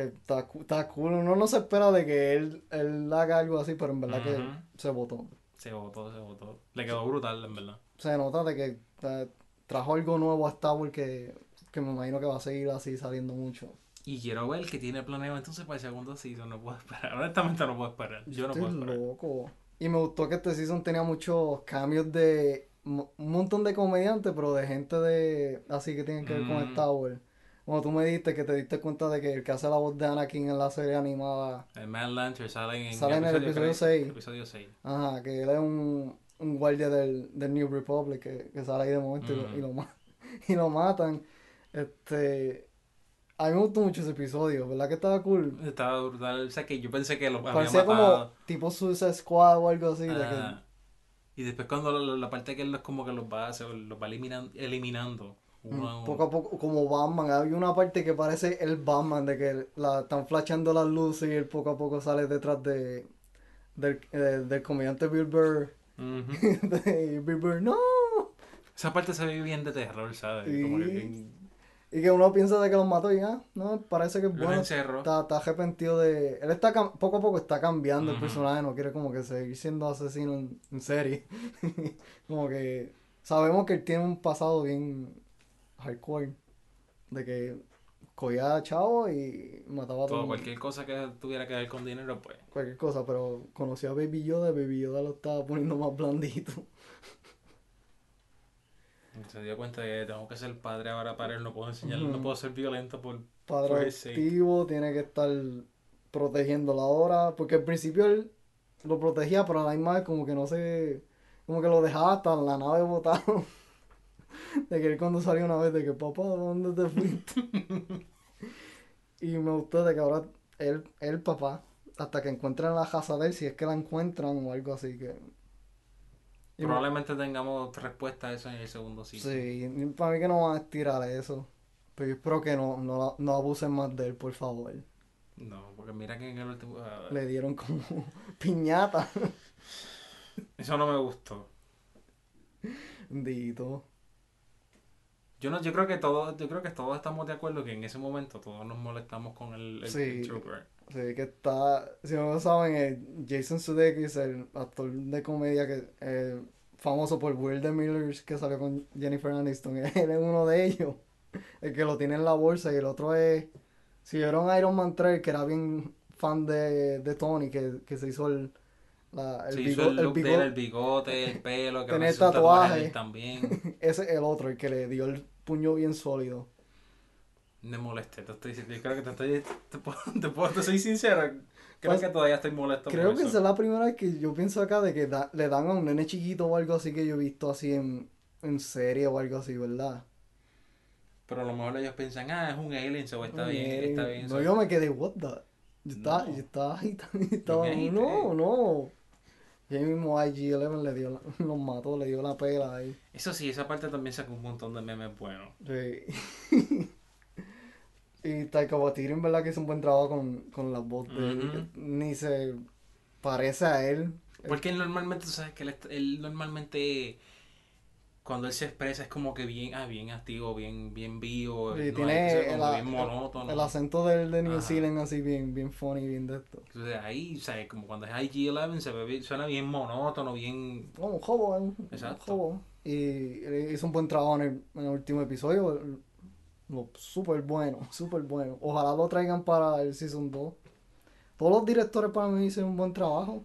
Speaker 1: Está, está cool. Uno no se espera de que él, él haga algo así, pero en verdad que se votó.
Speaker 2: Se votó, se votó. Le quedó brutal, en verdad.
Speaker 1: Se nota de que eh, trajo algo nuevo a Star Wars que, que me imagino que va a seguir así saliendo mucho.
Speaker 2: Y quiero ver que tiene planeado entonces para el segundo season. No puedo esperar. Honestamente no puedo esperar. Yo no
Speaker 1: Estoy
Speaker 2: puedo esperar.
Speaker 1: loco. Y me gustó que este season tenía muchos cambios de un montón de comediantes, pero de gente de así que tienen que ver con
Speaker 2: Mm.
Speaker 1: Star Wars. Como tú me diste que te diste cuenta de que el que hace la voz de Anakin en la serie animada,
Speaker 2: El Man Lantern sale en,
Speaker 1: Sale en el episodio
Speaker 2: creo-
Speaker 1: seis.
Speaker 2: Episodio 6.
Speaker 1: ajá, que él es un, un guardia del, del New Republic que, que sale ahí de momento y, lo, y, lo, ma- y lo matan. Este, a mí me gustó mucho ese episodio, ¿verdad que estaba cool?
Speaker 2: Estaba brutal. O sea que yo pensé que lo había
Speaker 1: Parecía
Speaker 2: matado.
Speaker 1: como tipo Suicide Squad o algo así. de que-
Speaker 2: Ah, y después cuando la, la parte que él los como que los va, se los va eliminan- eliminando.
Speaker 1: Mm, Poco a poco, como Batman, hay una parte que parece el Batman, de que la, están flashando las luces y él poco a poco sale detrás de del, eh, del comediante Bill Burr. Y Bill Burr, ¡no!
Speaker 2: Esa parte se ve bien de terror, ¿sabes?
Speaker 1: Sí.
Speaker 2: Como que bien-
Speaker 1: Y que uno piensa de que los mató y ah, no, parece que es bueno. Está, está arrepentido de... Él está poco a poco está cambiando el
Speaker 2: Ujú.
Speaker 1: personaje, no quiere como que seguir siendo asesino en, en serie. como que sabemos que él tiene un pasado bien hardcore. De que cogía a chavo y mataba a todo,
Speaker 2: Todo, cualquier cosa que tuviera que ver con dinero, pues.
Speaker 1: Cualquier cosa, pero conoció a Baby Yoda, Baby Yoda lo estaba poniendo más blandito.
Speaker 2: Se dio cuenta de que tengo que ser padre ahora para él, no puedo enseñarle, no puedo ser violento por...
Speaker 1: Padre activo, tiene que estar protegiéndolo ahora. Porque al principio él lo protegía, pero a la misma vez como que no se... Como que lo dejaba hasta en la nave botado. de que él cuando salió una vez de que papá, ¿dónde te fuiste? y me gustó de que ahora él, el papá, hasta que encuentren la casa de él, si es que la encuentran o algo así que... y me-
Speaker 2: Probablemente tengamos respuesta a eso en el segundo sitio.
Speaker 1: Sí, para mí que no van a estirar eso. Pero yo espero que no, no, no abusen más de él, por favor.
Speaker 2: No, porque mira que en el último...
Speaker 1: Le dieron como piñata.
Speaker 2: Eso no me gustó.
Speaker 1: Dito.
Speaker 2: Yo no, yo creo que todos, yo creo que todos estamos de acuerdo que en ese momento todos nos molestamos con el, el,
Speaker 1: Sí.
Speaker 2: el Joker.
Speaker 1: Sí, que está. Si no lo saben, eh, Jason Sudeikis, el actor de comedia que eh, famoso por Weird the Millers, que salió con Jennifer Aniston, él es uno de ellos. El que lo tiene en la bolsa y el otro es. Si vieron Iron Man 3, que era bien fan de, de Tony, que, que se hizo el. La, el
Speaker 2: Se hizo el
Speaker 1: el
Speaker 2: look de
Speaker 1: bigo-
Speaker 2: él, el bigote, el pelo, que un tatuaje también.
Speaker 1: Ese es el otro, el que le dio el puño bien sólido.
Speaker 2: Me molesté, te estoy diciendo, yo creo que te estoy, te puedo, te puedo- te soy sincero, creo
Speaker 1: Pues,
Speaker 2: que todavía estoy molesto
Speaker 1: Creo
Speaker 2: por
Speaker 1: que esa es la primera vez que yo pienso acá de que da- le dan a un nene chiquito o algo así que yo he visto así en, en serie o algo así, ¿verdad?
Speaker 2: Pero a lo mejor ellos piensan, ah, es un alien, so está
Speaker 1: Un
Speaker 2: bien, está bien.
Speaker 1: No,
Speaker 2: so-
Speaker 1: yo me quedé, what the? Yo estaba,
Speaker 2: No.
Speaker 1: yo estaba
Speaker 2: me agité.
Speaker 1: no, no. Y ahí mismo IG-11 le dio, la- los mató, le dio la pela ahí.
Speaker 2: Eso sí, esa parte también sacó un montón de memes buenos.
Speaker 1: Sí. y Taika Waititi en verdad que hizo un buen trabajo con, con la voz de él.
Speaker 2: Ujú.
Speaker 1: Ni se parece a él.
Speaker 2: Porque él normalmente, tú sabes que él, él normalmente, cuando él se expresa es como que bien, ah, bien activo, bien, bien vivo,
Speaker 1: Y
Speaker 2: no
Speaker 1: tiene
Speaker 2: hay
Speaker 1: el,
Speaker 2: bien monótono.
Speaker 1: el acento del de New
Speaker 2: Ajá.
Speaker 1: Zealand así bien, bien funny, bien de esto.
Speaker 2: Entonces ahí, o sea, como cuando es IG-11 se ve, bien- suena bien monótono, bien...
Speaker 1: Como un joven.
Speaker 2: Exacto.
Speaker 1: Un joven. Y hizo un buen trabajo en el, en el último episodio. Súper bueno, súper bueno. Ojalá lo traigan para el Season 2. Todos los directores para mí hicieron un buen trabajo.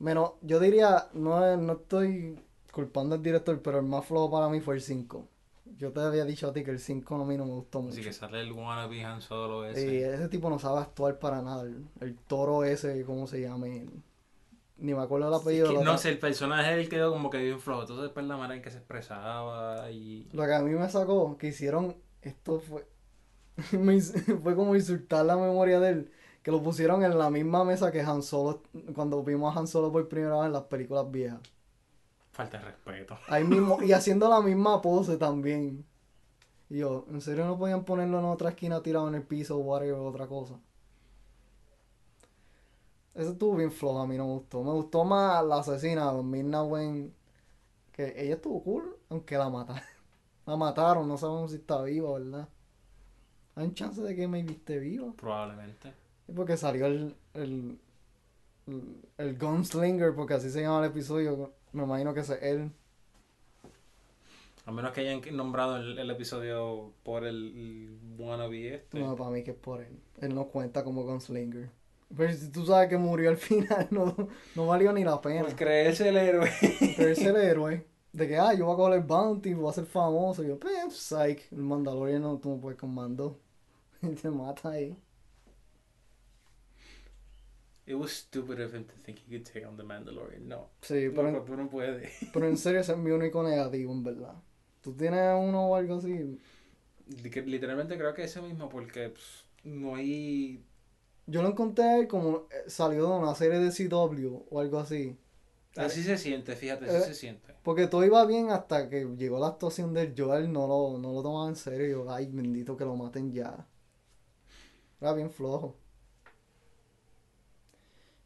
Speaker 1: Menos, yo diría, no, no estoy culpando al director, pero el más flojo para mí fue el 5. Yo te había dicho a ti que el 5 a mí no me gustó mucho.
Speaker 2: Así que sale el wannabe Han Solo ese.
Speaker 1: ese tipo no sabe actuar para nada. El, el toro ese, ¿cómo se llama? Ni me acuerdo el apellido.
Speaker 2: que,
Speaker 1: lo
Speaker 2: no
Speaker 1: que-
Speaker 2: sé, el personaje él quedó como que bien flojo. Entonces después la manera en que se expresaba y...
Speaker 1: Lo que a mí me sacó, que hicieron, esto fue, fue como insultar la memoria de él, que lo pusieron en la misma mesa que Han Solo, cuando vimos a Han Solo por primera vez en las películas viejas.
Speaker 2: Falta de respeto.
Speaker 1: Ahí mismo, y haciendo la misma pose también. Y yo, ¿en serio no podían ponerlo en otra esquina tirado en el piso o whatever, otra cosa? Eso estuvo bien flojo, a mí no me gustó. Me gustó más la asesina, Mirna Wen, que ella estuvo cool, aunque la mataron. La mataron, no sabemos si está viva, ¿verdad? Hay un chance de que me viste viva.
Speaker 2: Probablemente.
Speaker 1: Y porque salió el, el, el, el Gunslinger, porque así se llama el episodio. Me imagino que ese es él.
Speaker 2: A menos que hayan nombrado el, el episodio por el, el wannabe este.
Speaker 1: No, para mí que es por él. Él no cuenta como Gunslinger. Pero si tú sabes que murió al final, no, no valió ni la pena.
Speaker 2: Por creerse el héroe.
Speaker 1: Ese es el héroe. De que, ah, yo voy a coger el bounty, voy a ser famoso. Y yo, pues, psych. El Mandalorian no, tú no puedes con mando. Y te mata ahí.
Speaker 2: It was stupid of him to think he could take on the Mandalorian. No.
Speaker 1: Sí,
Speaker 2: No,
Speaker 1: pero, en,
Speaker 2: pero no puede.
Speaker 1: pero en serio ese es mi único negativo, en verdad. ¿Tú tienes uno o algo así?
Speaker 2: Li- Literalmente creo que ese mismo porque pues, no hay...
Speaker 1: Yo lo encontré como eh, salió de una serie de CW o algo así.
Speaker 2: Así se siente, fíjate, así
Speaker 1: Eh,
Speaker 2: se siente.
Speaker 1: Porque todo iba bien hasta que llegó la actuación del Joel, no lo, no lo tomaba en serio. Ay, bendito que lo maten ya. Era bien flojo.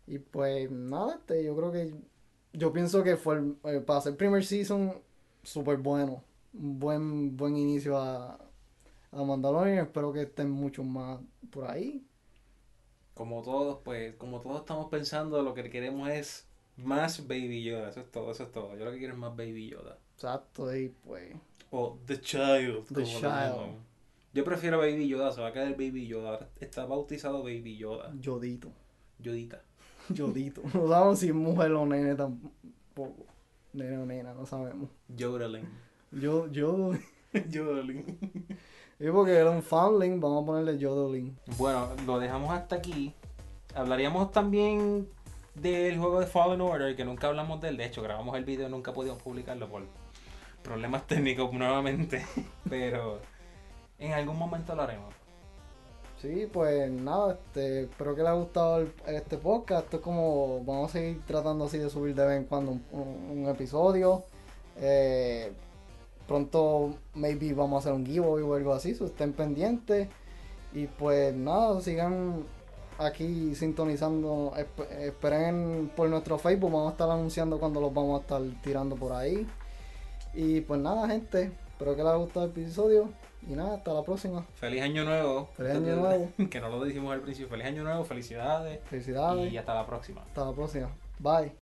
Speaker 1: Y pues nada, este, yo creo que. Yo pienso que fue el- eh, para ser primer season súper bueno. Un buen, buen inicio a, a Mandalorian. Espero que estén muchos más por ahí.
Speaker 2: Como todos, pues, como todos estamos pensando, lo que queremos es más Baby Yoda. Eso es todo, eso es todo. Yo lo que quiero es más Baby Yoda.
Speaker 1: Exacto, y pues.
Speaker 2: O The Child.
Speaker 1: The Child.
Speaker 2: Yo prefiero Baby Yoda, se va a quedar Baby Yoda. Está bautizado Baby Yoda.
Speaker 1: Yodito.
Speaker 2: Yodita.
Speaker 1: Yodito. No sabemos si es mujer o nene tampoco. Nene o nena, no sabemos.
Speaker 2: Yodeling.
Speaker 1: Yo, yo.
Speaker 2: Yodeling.
Speaker 1: Y porque era un foundling, vamos a ponerle Yodeling.
Speaker 2: Bueno, lo dejamos hasta aquí. Hablaríamos también del juego de Fallen Order, que nunca hablamos de él. De hecho, grabamos el video y nunca pudimos publicarlo por problemas técnicos nuevamente. Pero en algún momento lo haremos.
Speaker 1: Sí, pues nada, este, espero que les haya gustado este podcast. Esto es como, vamos a seguir tratando así de subir de vez en cuando un, episodio. Eh, pronto, maybe vamos a hacer un giveaway o algo así, estén pendientes. Y pues nada, sigan aquí sintonizando. esp- esperen por nuestro Facebook, vamos a estar anunciando cuando los vamos a estar tirando por ahí. Y pues nada, gente, espero que les haya gustado el episodio. Y nada, hasta la próxima.
Speaker 2: Feliz año nuevo.
Speaker 1: Feliz año nuevo.
Speaker 2: Que no lo dijimos al principio. Feliz año nuevo, felicidades.
Speaker 1: Felicidades.
Speaker 2: Y hasta la próxima.
Speaker 1: Hasta la próxima. Bye.